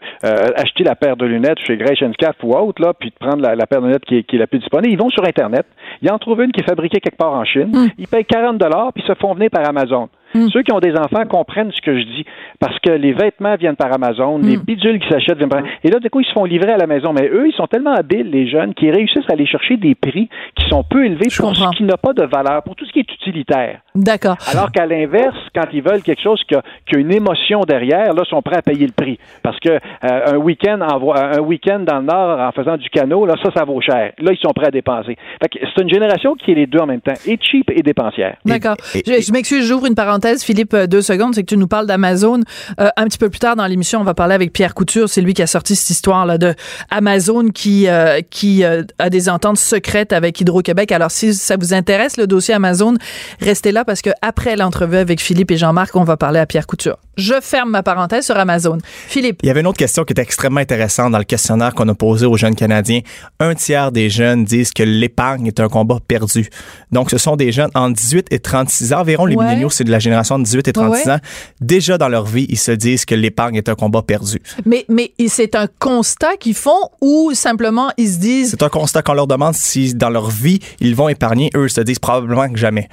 acheter la paire de lunettes chez Cap ou autre, là, puis de prendre la, paire de lunettes qui est, qui est, la plus disponible, ils vont sur Internet. Ils en trouvent une qui est fabriquée quelque part en Chine. Hmm. Ils payent 40 dollars puis se font venir par Amazon. Hmm. Ceux qui ont des enfants comprennent ce que je dis parce que les vêtements viennent par Amazon, les hmm. bidules qui s'achètent viennent par Et là, du coup, ils se font livrer à la maison? Mais eux, ils sont tellement habiles, les jeunes, qu'ils réussissent à aller chercher des prix qui sont peu élevés pour ce qui n'a pas de valeur, pour tout ce qui est utilitaire. D'accord. Alors qu'à l'inverse, quand ils veulent quelque chose qui a, une émotion derrière, là, ils sont prêts à payer le prix. Parce que euh, un week-end un week-end dans le Nord en faisant du canot, là, ça, ça vaut cher. Là, ils sont prêts à dépenser. c'est une génération qui est les deux en même temps, et cheap et dépensière. D'accord. Je, je m'excuse, j'ouvre une parenthèse, Philippe, euh, deux secondes, c'est que tu nous parles d'Amazon. Euh, un petit peu plus tard dans l'émission, on va parler avec Pierre Couture. C'est lui qui a sorti cette histoire là de Amazon qui qui a des ententes secrètes avec Hydro-Québec. Alors si ça vous intéresse le dossier Amazon, restez là parce que après l'entrevue avec Philippe et Jean-Marc, on va parler à Pierre Couture. Je ferme ma parenthèse sur Amazon. Philippe. Il y avait une autre question qui était extrêmement intéressante dans le questionnaire qu'on a posé aux jeunes Canadiens. Un tiers des jeunes disent que l'épargne est un combat perdu. Donc, ce sont des jeunes en 18 et 36 ans. Environ, les milléniaux, c'est de la génération de 18 et 36 ans. Déjà dans leur vie, ils se disent que l'épargne est un combat perdu. Mais, mais c'est un constat qu'ils font ou simplement ils se disent... C'est un constat qu'on leur demande si dans leur vie, ils vont épargner. Eux, ils se disent probablement que jamais.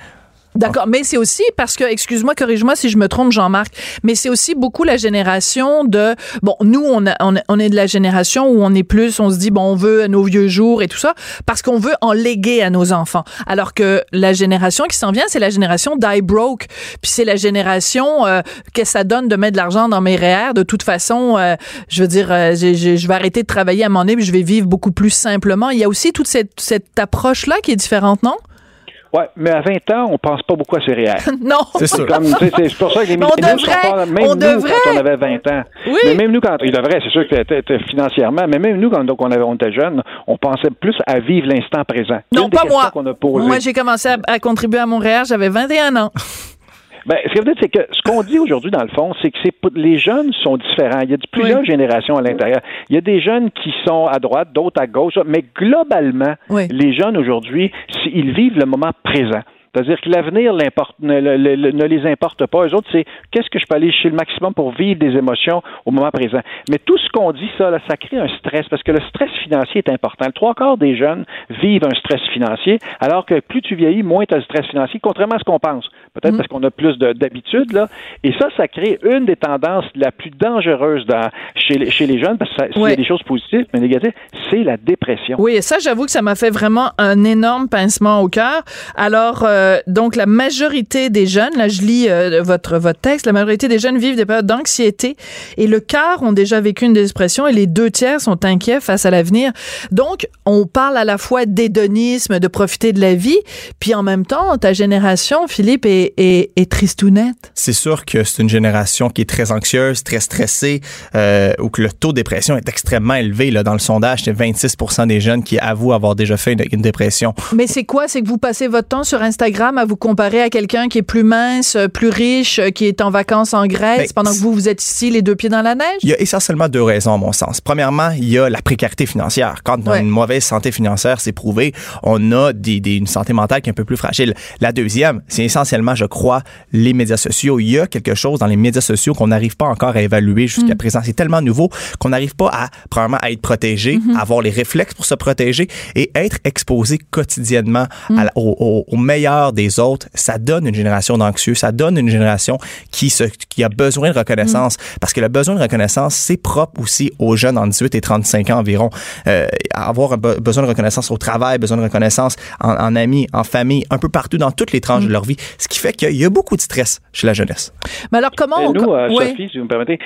D'accord, mais c'est aussi parce que, excuse-moi, corrige-moi si je me trompe, Jean-Marc, mais c'est aussi beaucoup la génération de, bon, nous, on, on, est de la génération où on est plus, on se dit, bon, on veut nos vieux jours et tout ça, parce qu'on veut en léguer à nos enfants. Alors que la génération qui s'en vient, c'est la génération die broke, puis c'est la génération euh, que ça donne de mettre de l'argent dans mes REER. De toute façon, euh, je veux dire, euh, je vais arrêter de travailler à mon nez, puis je vais vivre beaucoup plus simplement. Il y a aussi toute cette, cette approche-là qui est différente, non? Oui, mais à 20 ans, on pense pas beaucoup à ces REER. non. C'est C'est pour ça que les sont pas... Même nous, quand on avait 20 ans. Oui. Mais même nous, quand... Il devrait, c'est sûr que c'était financièrement, mais même nous, quand donc, on, avait, on était jeunes, on pensait plus à vivre l'instant présent. Non, pas moi. Moi, j'ai commencé à, à, contribuer à mon REER, j'avais 21 ans. Ben, ce que vous dites, c'est que ce qu'on dit aujourd'hui, dans le fond, c'est que c'est les jeunes sont différents. Il y a plusieurs générations à l'intérieur. Il y a des jeunes qui sont à droite, d'autres à gauche, mais globalement, les jeunes aujourd'hui, ils vivent le moment présent. C'est-à-dire que l'avenir ne, les importe pas. Eux autres, c'est qu'est-ce que je peux aller chez le maximum pour vivre des émotions au moment présent. Mais tout ce qu'on dit, ça, ça crée un stress parce que le stress financier est important. Le trois quarts des jeunes vivent un stress financier, alors que plus tu vieillis, moins tu as le stress financier, contrairement à ce qu'on pense. Peut-être mm. parce qu'on a plus d'habitude, là. Et ça, ça crée une des tendances la plus dangereuse dans, chez, les, chez les jeunes, parce que s'il y a des choses positives, mais négatives, c'est la dépression. Oui, et ça, j'avoue que ça m'a fait vraiment un énorme pincement au cœur. Alors, euh, euh, donc la majorité des jeunes, là je lis euh, votre votre texte, la majorité des jeunes vivent des périodes d'anxiété et le quart ont déjà vécu une dépression et les deux tiers sont inquiets face à l'avenir. Donc on parle à la fois d'hédonisme, de profiter de la vie, puis en même temps ta génération, Philippe, est, est, est tristounette. C'est sûr que c'est une génération qui est très anxieuse, très stressée, euh, ou que le taux de dépression est extrêmement élevé. Là, dans le sondage, c'est 26 des jeunes qui avouent avoir déjà fait une, dépression. Mais c'est quoi? C'est que vous passez votre temps sur Instagram à vous comparer à quelqu'un qui est plus mince, plus riche, qui est en vacances en Grèce, ben, pendant que vous, vous êtes ici, les deux pieds dans la neige? Il y a essentiellement deux raisons, à mon sens. Premièrement, il y a la précarité financière. Quand on a une mauvaise santé financière, c'est prouvé, on a des, une santé mentale qui est un peu plus fragile. La deuxième, c'est essentiellement, je crois, les médias sociaux. Il y a quelque chose dans les médias sociaux qu'on n'arrive pas encore à évaluer jusqu'à mm. présent. C'est tellement nouveau qu'on n'arrive pas à, premièrement, à être protégé, mm-hmm. à avoir les réflexes pour se protéger et être exposé quotidiennement mm. au, meilleur des autres. Ça donne une génération d'anxieux, ça donne une génération qui, se, qui a besoin de reconnaissance mm. parce que le besoin de reconnaissance, c'est propre aussi aux jeunes en 18 et 35 ans environ. Euh, avoir un besoin de reconnaissance au travail, besoin de reconnaissance en, amis, en famille, un peu partout dans toutes les tranches de mm. leur vie, ce qui fait qu'il y a beaucoup de stress chez la jeunesse. Mais alors comment on... Nous, euh, Sophie, si vous me permettez,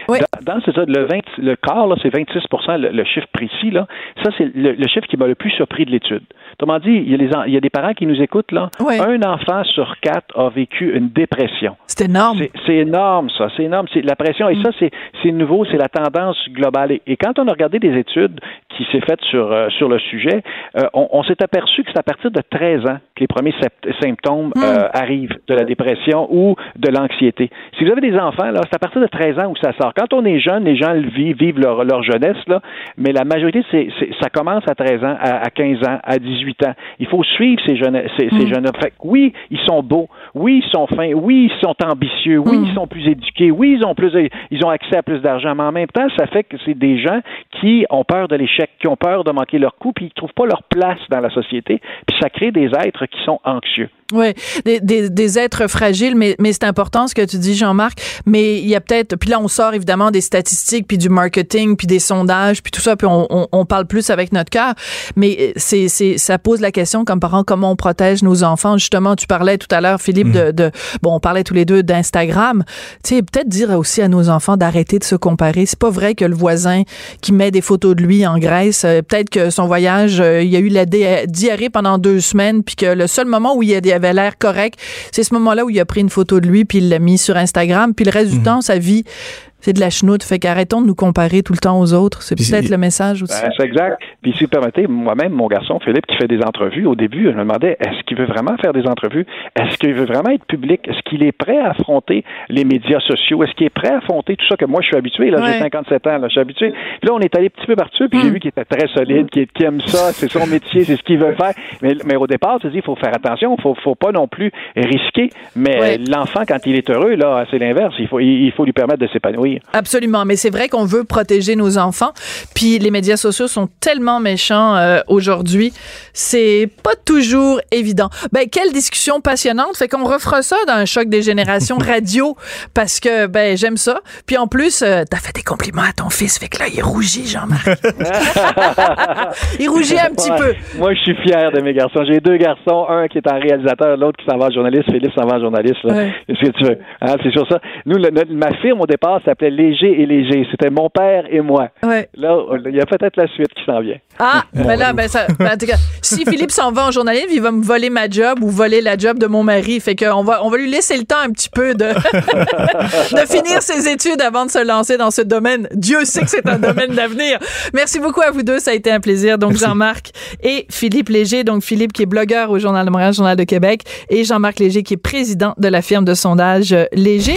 dans, ça, le, 20, le quart, c'est 26 le, chiffre précis, là, ça c'est le, chiffre qui m'a le plus surpris de l'étude. Autrement dit, il y, a les, il y a des parents qui nous écoutent, là. Un enfant sur quatre a vécu une dépression. C'est énorme. C'est énorme, ça. C'est énorme. C'est la pression. Et mm. ça, c'est nouveau. C'est la tendance globale. Et, quand on a regardé des études qui s'est faites sur, euh, sur le sujet, euh, on, s'est aperçu que c'est à partir de 13 ans les premiers symptômes mm. euh, arrivent de la dépression ou de l'anxiété. Si vous avez des enfants, là, c'est à partir de 13 ans où ça sort. Quand on est jeune, les gens vivent, vivent leur, leur jeunesse, là, mais la majorité, c'est ça commence à 13 ans, à, à 15 ans, à 18 ans. Il faut suivre ces jeunes, ces, mm. jeunes hommes. oui, ils sont beaux. Oui, ils sont fins. Oui, ils sont ambitieux. Oui, mm. ils sont plus éduqués. Oui, ils ont plus, ils ont accès à plus d'argent. Mais en même temps, ça fait que c'est des gens qui ont peur de l'échec, qui ont peur de manquer leur coup, puis ils trouvent pas leur place dans la société. Puis ça crée des êtres qui sont anxieux. Oui, des, des, des, êtres fragiles, mais, mais c'est important ce que tu dis, Jean-Marc. Mais il y a peut-être, puis là on sort évidemment des statistiques, puis du marketing, puis des sondages, puis tout ça, puis on, on, on parle plus avec notre cœur. Mais euh, c'est, c'est, ça pose la question comme parents, comment on protège nos enfants? Justement, tu parlais tout à l'heure, Philippe, mm. de, de, bon, on parlait tous les deux d'Instagram. Tu sais, peut-être dire aussi à nos enfants d'arrêter de se comparer. C'est pas vrai que le voisin qui met des photos de lui en Grèce, euh, peut-être que son voyage, euh, il y a eu la diarrhée pendant deux semaines, puis que le seul moment où il y a des avait l'air correct. C'est ce moment-là où il a pris une photo de lui puis il l'a mis sur Instagram. Puis le reste du mhm. temps, sa vie, c'est de la chenoute. Fait qu'arrêtons de nous comparer tout le temps aux autres. C'est peut-être le message aussi. Ben, c'est exact. Puis si vous permettez, moi-même, mon garçon Philippe, qui fait des entrevues, au début, je me demandais, est-ce qu'il veut vraiment faire des entrevues? Est-ce qu'il veut vraiment être public? Est-ce qu'il est prêt à affronter les médias sociaux? Est-ce qu'il est prêt à affronter tout ça que moi, je suis habitué? Là, j'ai 57 ans, là, je suis habitué. Puis là, on est allé un petit peu partout, puis j'ai hmm. vu qu'il était très solide, qu'il aime ça, c'est son métier, c'est ce qu'il veut faire. Mais, mais au départ, tu dis, il faut faire attention, il faut, faut pas non plus risquer. Mais l'enfant, quand il est heureux, là, c'est l'inverse. Il faut, il faut lui permettre de s'épanouir. Absolument mais c'est vrai qu'on veut protéger nos enfants. Puis les médias sociaux sont tellement méchants euh, aujourd'hui, c'est pas toujours évident. Ben quelle discussion passionnante. Fait qu'on refera ça dans un choc des générations radio parce que ben j'aime ça. Puis en plus, euh, t'as fait des compliments à ton fils, fait que là il rougit, Jean-Marc. il rougit un petit peu. Moi, je suis fier de mes garçons. J'ai deux garçons, un qui est un réalisateur, l'autre qui s'en va en journaliste. Philippe s'en va en journaliste. Qu'est-ce que tu veux? Hein, C'est sur ça. Nous, ma firme au départ s'appelait Léger et Léger. C'était mon père et moi. Là, il y a peut-être la suite qui s'en vient. Ah, ben là, ben ça, ben, en tout cas, si Philippe s'en va en journalisme, il va me voler ma job ou voler la job de mon mari. Fait qu'on va, on va lui laisser le temps un petit peu de, de finir ses études avant de se lancer dans ce domaine. Dieu sait que c'est un domaine d'avenir. Merci beaucoup à vous deux. Ça a été un plaisir. Donc, Jean-Marc et Philippe Léger. Donc, Philippe qui est blogueur au Journal de Montréal, Journal de Québec et Jean-Marc Léger qui est président de la firme de sondage Léger.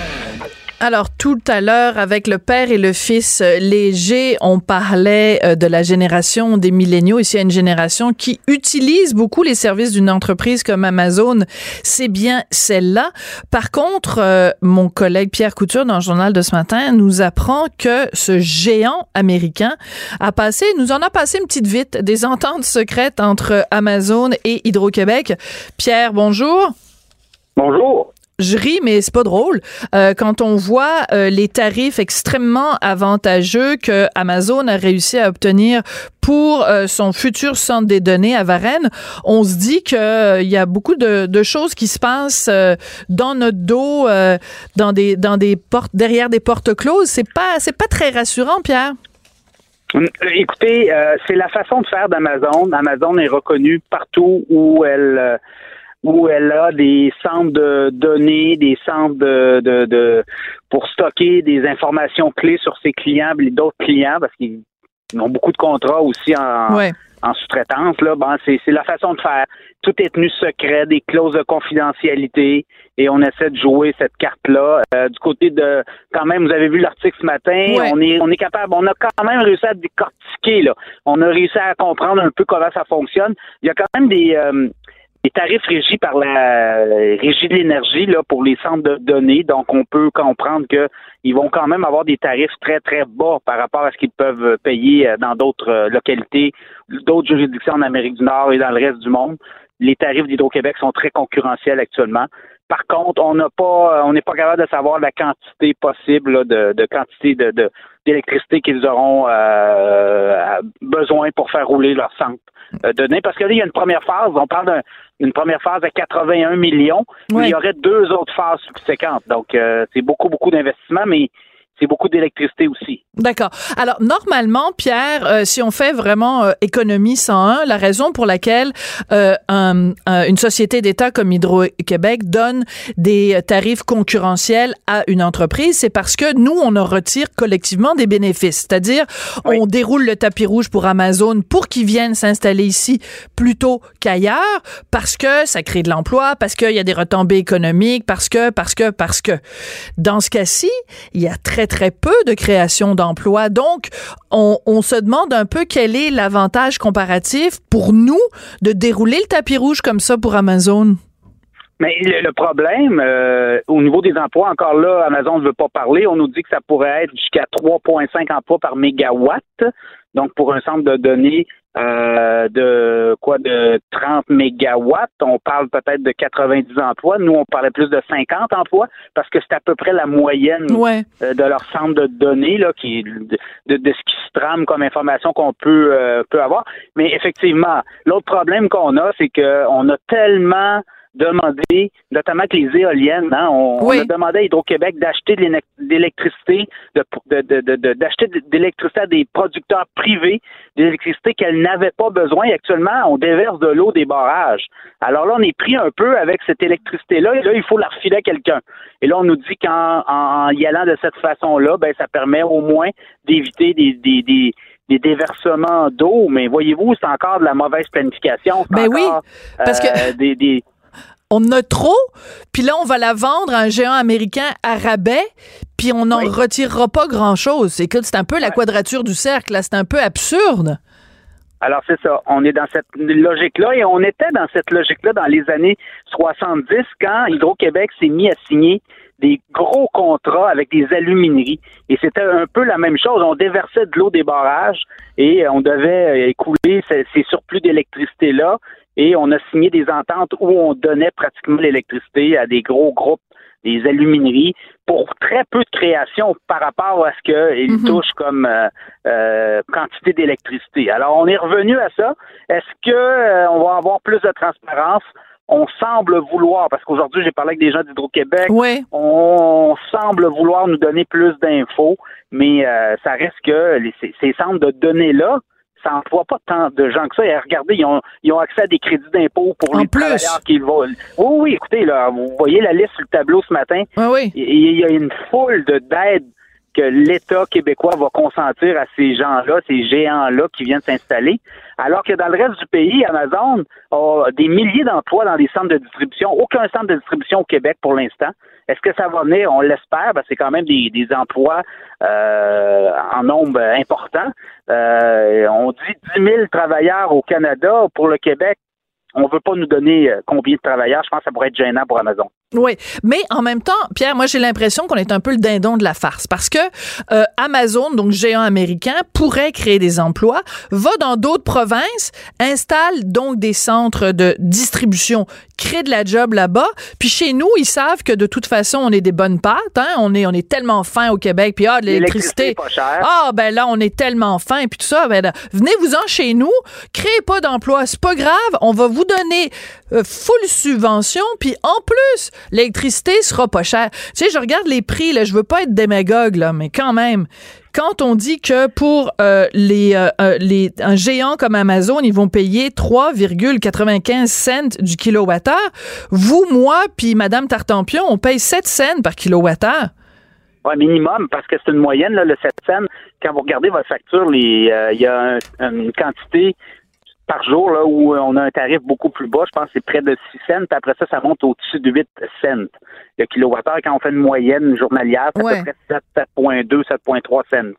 Alors tout à l'heure, avec le père et le fils euh, léger, on parlait euh, de la génération des milléniaux. Ici, il y a une génération qui utilise beaucoup les services d'une entreprise comme Amazon. C'est bien celle-là. Par contre, euh, mon collègue Pierre Couture, dans le journal de ce matin, nous apprend que ce géant américain a passé, nous en a passé une petite vite, des ententes secrètes entre Amazon et Hydro-Québec. Pierre, bonjour. Bonjour. Je ris, mais c'est pas drôle. Euh, quand on voit euh, les tarifs extrêmement avantageux que Amazon a réussi à obtenir pour euh, son futur centre des données à Varennes, on se dit qu'il y a beaucoup de, choses qui se passent dans notre dos, dans des dans des portes derrière des portes closes. C'est pas c'est pas très rassurant, Pierre. Écoutez, c'est la façon de faire d'Amazon. Amazon est reconnue partout où elle où elle a des centres de données, des centres de, de, de pour stocker des informations clés sur ses clients et d'autres clients parce qu'ils ont beaucoup de contrats aussi en, en sous-traitance. Là, bon, c'est, la façon de faire. Tout est tenu secret, des clauses de confidentialité, et on essaie de jouer cette carte-là. Euh, du côté de, quand même, vous avez vu l'article ce matin, on est, on est capable, on a quand même réussi à décortiquer là. On a réussi à comprendre un peu comment ça fonctionne. Il y a quand même des, euh, les tarifs régis par la régie de l'énergie là pour les centres de données, donc on peut comprendre que ils vont quand même avoir des tarifs très très bas par rapport à ce qu'ils peuvent payer euh, dans d'autres euh, localités, d'autres juridictions en Amérique du Nord et dans le reste du monde. Les tarifs d'Hydro-Québec sont très concurrentiels actuellement. Par contre, on n'a pas, euh, on n'est pas capable de savoir la quantité possible de, de, quantité de, d'électricité qu'ils auront besoin pour faire rouler leur centre de données. Parce que là, il y a une première phase. On parle d'une première phase à 81 millions. Mais il y aurait deux autres phases subséquentes. Donc, euh, c'est beaucoup, beaucoup d'investissement, mais c'est beaucoup d'électricité aussi. D'accord. Alors normalement, Pierre, euh, si on fait vraiment euh, économie 101, la raison pour laquelle euh, une société d'État comme Hydro-Québec donne des tarifs concurrentiels à une entreprise, c'est parce que nous, on en retire collectivement des bénéfices. C'est-à-dire, on déroule le tapis rouge pour Amazon pour qu'ils viennent s'installer ici plutôt qu'ailleurs, parce que ça crée de l'emploi, parce qu'il y a des retombées économiques, parce que, parce que, parce que. Dans ce cas-ci, il y a très très peu de création d'emplois. Donc, on, se demande un peu quel est l'avantage comparatif pour nous de dérouler le tapis rouge comme ça pour Amazon. Mais le, problème, euh, au niveau des emplois, encore là, Amazon ne veut pas parler. On nous dit que ça pourrait être jusqu'à 3,5 emplois par mégawatt. Donc, pour un centre de données euh, de quoi de 30 mégawatts, on parle peut-être de 90 emplois. Nous, on parlait plus de 50 emplois parce que c'est à peu près la moyenne euh, de leur centre de données là, qui de, de, ce qui se trame comme information qu'on peut euh, peut avoir. Mais effectivement, l'autre problème qu'on a, c'est qu'on a tellement demandé, notamment que les éoliennes, hein, on, a demandé à Hydro-Québec d'acheter de l'électricité, d'acheter de, d'électricité à des producteurs privés, d'électricité qu'elles n'avaient pas besoin. Et actuellement, on déverse de l'eau des barrages. Alors là, on est pris un peu avec cette électricité-là, et là, il faut la refiler à quelqu'un. Et là, on nous dit qu'en en, y allant de cette façon-là, ben, ça permet au moins d'éviter des, des, des des déversements d'eau, mais voyez-vous, c'est encore de la mauvaise planification. Ben oui, parce que euh, des, des, on a trop, puis là, on va la vendre à un géant américain à rabais, puis on n'en retirera pas grand-chose. C'est c'est un peu la quadrature du cercle, là, c'est un peu absurde. Alors, c'est ça. On est dans cette logique-là et on était dans cette logique-là dans les années 70 quand Hydro-Québec s'est mis à signer des gros contrats avec des alumineries. Et c'était un peu la même chose. On déversait de l'eau des barrages et on devait écouler ces surplus d'électricité-là et on a signé des ententes où on donnait pratiquement l'électricité à des gros groupes, des alumineries, pour très peu de création par rapport à ce qu'ils mhm. touchent comme euh, euh, quantité d'électricité. Alors, on est revenu à ça. Est-ce que euh, on va avoir plus de transparence? on semble vouloir, parce qu'aujourd'hui j'ai parlé avec des gens d'Hydro-Québec, on semble vouloir nous donner plus d'infos, mais ça reste que ces centres de données-là, ça n'emploie pas tant de gens que ça. Et regardez, ils ont, ils ont accès à des crédits d'impôt pour les travailleurs qu'ils vont. Oui, oui, écoutez, là, vous voyez la liste sur le tableau ce matin? Oui, Il y a une foule d'aides que l'État québécois va consentir à ces gens-là, ces géants-là qui viennent s'installer, alors que dans le reste du pays, Amazon a des milliers d'emplois dans les centres de distribution, aucun centre de distribution au Québec pour l'instant. Est-ce que ça va venir? On l'espère, c'est quand même des, emplois euh, en nombre important. Euh, on dit 10 000 travailleurs au Canada. Pour le Québec, on ne veut pas nous donner euh, combien de travailleurs. Je pense que ça pourrait être gênant pour Amazon. Oui, mais en même temps, Pierre, moi j'ai l'impression qu'on est un peu le dindon de la farce parce que euh, Amazon, donc géant américain, pourrait créer des emplois, va dans d'autres provinces, installe donc des centres de distribution, crée de la job là-bas, puis chez nous, ils savent que de toute façon, on est des bonnes pâtes, hein, on est on est tellement fin au Québec, puis ah de l'électricité, ah ben là on est tellement fin, puis tout ça, ben venez-vous-en chez nous, créez pas d'emplois, c'est pas grave, on va vous donner euh, full subvention, puis en plus l'électricité sera pas chère. Tu sais, je regarde les prix, là, je veux pas être démagogue, là, mais quand même, quand on dit que pour euh, les, euh, euh, les un géant comme Amazon, ils vont payer 3,95 cents du kilowattheure, vous, moi, puis Madame Tartampion, on paye 7 cents par kilowattheure. Oui, minimum, parce que c'est une moyenne, là, le 7 cents. Quand vous regardez votre facture, il y a une quantité par jour là, où on a un tarif beaucoup plus bas. Je pense que c'est près de 6 cents. Puis après ça, ça monte au-dessus de 8 cents. Le kilowattheure, quand on fait une moyenne journalière, c'est à peu près 7,2, 7,3 cents.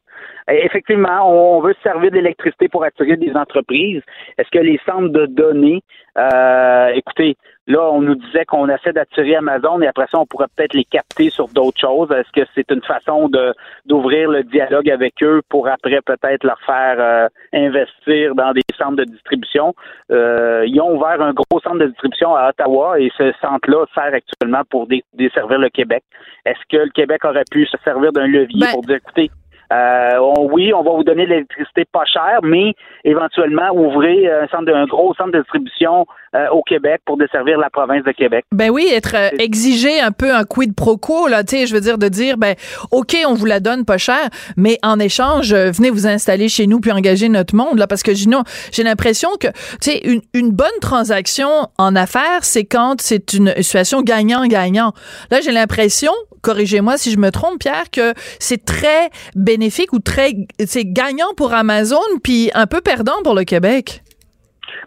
effectivement, on veut se servir d'électricité pour attirer des entreprises. Est-ce que les centres de données, euh, écoutez, Là, on nous disait qu'on essaie d'attirer Amazon et après ça, on pourrait peut-être les capter sur d'autres choses. Est-ce que c'est une façon de d'ouvrir le dialogue avec eux pour après peut-être leur faire euh, investir dans des centres de distribution? Euh, ils ont ouvert un gros centre de distribution à Ottawa et ce centre-là sert actuellement pour desservir le Québec. Est-ce que le Québec aurait pu se servir d'un levier ben pour dire, écoutez, euh, oui, on va vous donner de l'électricité pas chère, mais éventuellement ouvrir un, centre, un gros centre de distribution euh, au Québec pour desservir la province de Québec. Ben oui, être euh, exigé un peu un quid pro quo là, tu sais, je veux dire de dire ben OK, on vous la donne pas cher, mais en échange, venez vous installer chez nous puis engager notre monde là parce que sinon, j'ai l'impression que tu sais une, une bonne transaction en affaires, c'est quand c'est une situation gagnant-gagnant. Là, j'ai l'impression, corrigez-moi si je me trompe Pierre que c'est très bénéfique ou très c'est gagnant pour Amazon puis un peu perdant pour le Québec?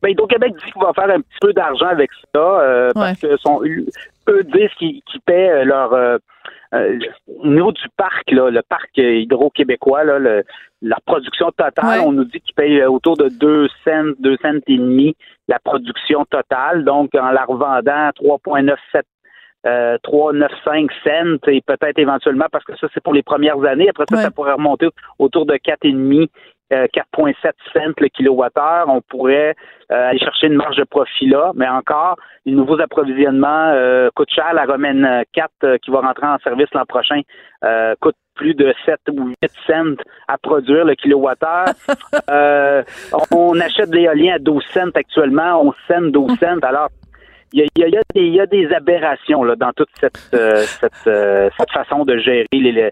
Ben, Hydro-Québec dit qu'il va faire un petit peu d'argent avec ça euh, parce que son, eux disent qu'ils paient euh, leur euh, au niveau du parc, là, le parc hydro-québécois, là, le, la production totale, on nous dit qu'ils payent autour de 2 cents, 2 cents et demi la production totale, donc en la revendant à 3,97 euh, 3, 9, 5 cents et peut-être éventuellement parce que ça c'est pour les premières années. Après ça, ça pourrait remonter autour de 4,5 euh, 4,7 cents le kilowattheure. On pourrait euh, aller chercher une marge de profit là, mais encore, les nouveaux approvisionnements euh, coûtent cher. La Romaine 4 euh, qui va rentrer en service l'an prochain coûte plus de 7 ou 8 cents à produire le kilowattheure. on achète de l'éolien à 12 cents actuellement, 11 cents, 12 cents. Alors, il y a, des, aberrations là, dans toute cette, euh, euh, cette, façon de gérer les,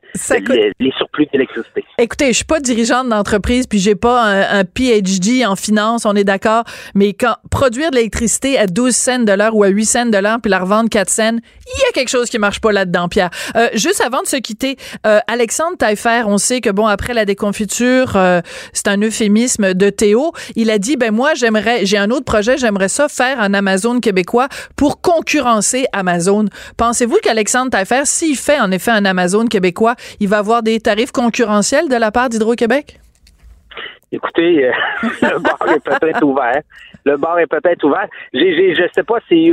les, surplus d'électricité. Écoutez, je suis pas dirigeante d'entreprise, puis j'ai pas un, PhD en finance, on est d'accord, mais quand produire de l'électricité à 12 cents de l'heure ou à 8 cents de l'heure, puis la revendre 4 cents, il y a quelque chose qui marche pas là-dedans, Pierre. Euh, juste avant de se quitter, Alexandre Taillefer, on sait que bon, après la déconfiture, c'est un euphémisme de Théo, il a dit, ben moi, j'aimerais, j'ai un autre projet, j'aimerais ça faire un Amazon québécois pour concurrencer Amazon. Pensez-vous qu'Alexandre Taillefer, s'il fait en effet un Amazon québécois, il va avoir des tarifs concurrentiels de la part d'Hydro-Québec? Écoutez, euh, le bar est peut-être ouvert. Le bar est peut-être ouvert. J'ai, je sais pas si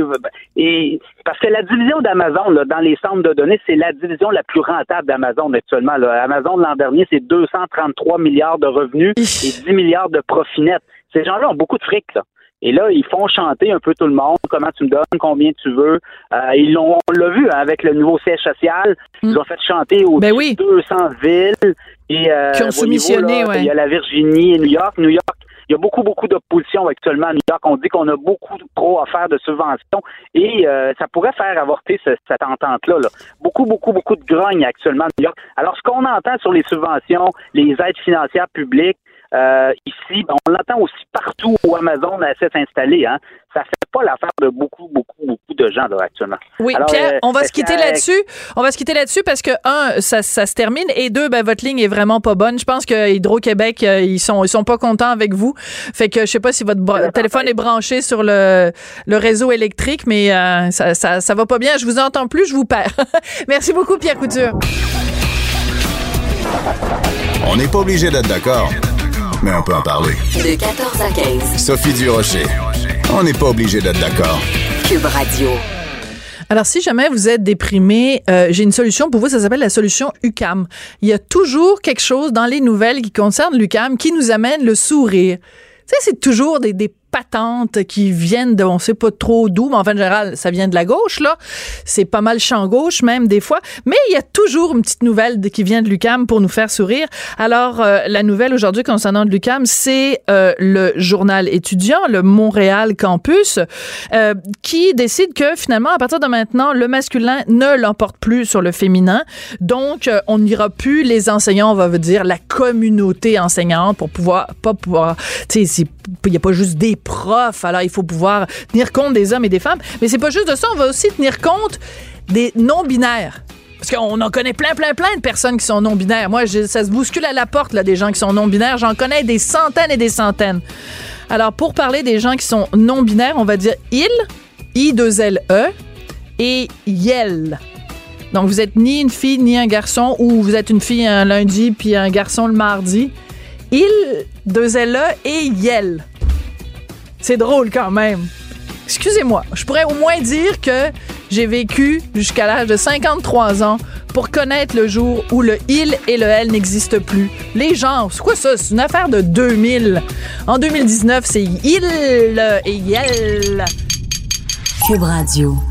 et parce que la division d'Amazon dans les centres de données, c'est la division la plus rentable d'Amazon actuellement. Amazon l'an dernier, c'est 233 milliards de revenus et 10 milliards de profit net. Ces gens-là ont beaucoup de fric là. Et là, ils font chanter un peu tout le monde. Comment tu me donnes, combien tu veux. Euh, ils l'ont, on l'a vu hein, avec le nouveau siège social. Ils mm. ont fait chanter aux ben oui. 200 villes. Et, euh, Qui ont soumissionné, Il y a la Virginie et New York. New York, il y a beaucoup, beaucoup d'opposition actuellement à New York. On dit qu'on a beaucoup trop à faire de subventions et euh, ça pourrait faire avorter cette entente-là. Là. Beaucoup, beaucoup, beaucoup de grogne actuellement à New York. Alors, ce qu'on entend sur les subventions, les aides financières publiques, euh, ici, ben, on l'entend aussi partout où Amazon essaie de s'installer. Hein. Ça fait pas l'affaire de beaucoup, beaucoup, beaucoup de gens là, actuellement. Oui, Pierre, euh, on va se quitter là-dessus. On va se quitter là-dessus parce que un, ça, ça se termine et deux, ben votre ligne est vraiment pas bonne. Je pense que Hydro-Québec, euh, ils sont, ils sont pas contents avec vous. Fait que je sais pas si votre téléphone est branché sur le, le réseau électrique, mais ça, ça, ça va pas bien. Je vous entends plus, je vous perds. Merci beaucoup, Pierre Couture. On n'est pas obligé d'être d'accord mais on peut en parler. De 14 à 15. Sophie Durocher. On n'est pas obligé d'être d'accord. Cube Radio. Alors, si jamais vous êtes déprimé, euh, j'ai une solution pour vous. Ça s'appelle la solution UCAM. Il y a toujours quelque chose dans les nouvelles qui concernent l'UCAM qui nous amène le sourire. Tu sais, c'est toujours des, des patentes qui viennent de on sait pas trop d'où, mais en fait, en général, ça vient de la gauche, là. C'est pas mal champ gauche, même, des fois. Mais il y a toujours une petite nouvelle qui vient de l'UCAM pour nous faire sourire. Alors, euh, la nouvelle aujourd'hui concernant l'UCAM, c'est euh, le journal étudiant, le Montréal Campus, euh, qui décide que finalement, à partir de maintenant, le masculin ne l'emporte plus sur le féminin. Donc, on n'ira plus, les enseignants, on va dire, la communauté enseignante pour pouvoir, pas pouvoir, tu sais, il n'y a pas juste des profs, alors il faut pouvoir tenir compte des hommes et des femmes. Mais c'est pas juste de ça, on va aussi tenir compte des non-binaires. Parce qu'on en connaît plein, plein, plein de personnes qui sont non-binaires. Moi, ça se bouscule à la porte, là, des gens qui sont non-binaires. J'en connais des centaines et des centaines. Alors, pour parler des gens qui sont non-binaires, on va dire il, I-2-L-E, et yel. Donc, vous êtes ni une fille ni un garçon, ou vous êtes une fille un lundi puis un garçon le mardi. Il, deux L -E et Yel. C'est drôle quand même. Excusez-moi, je pourrais au moins dire que j'ai vécu jusqu'à l'âge de 53 ans pour connaître le jour où le il et le elle n'existent plus. Les gens, c'est quoi ça? C'est une affaire de 2000. En 2019, c'est il et yel. Cube Radio.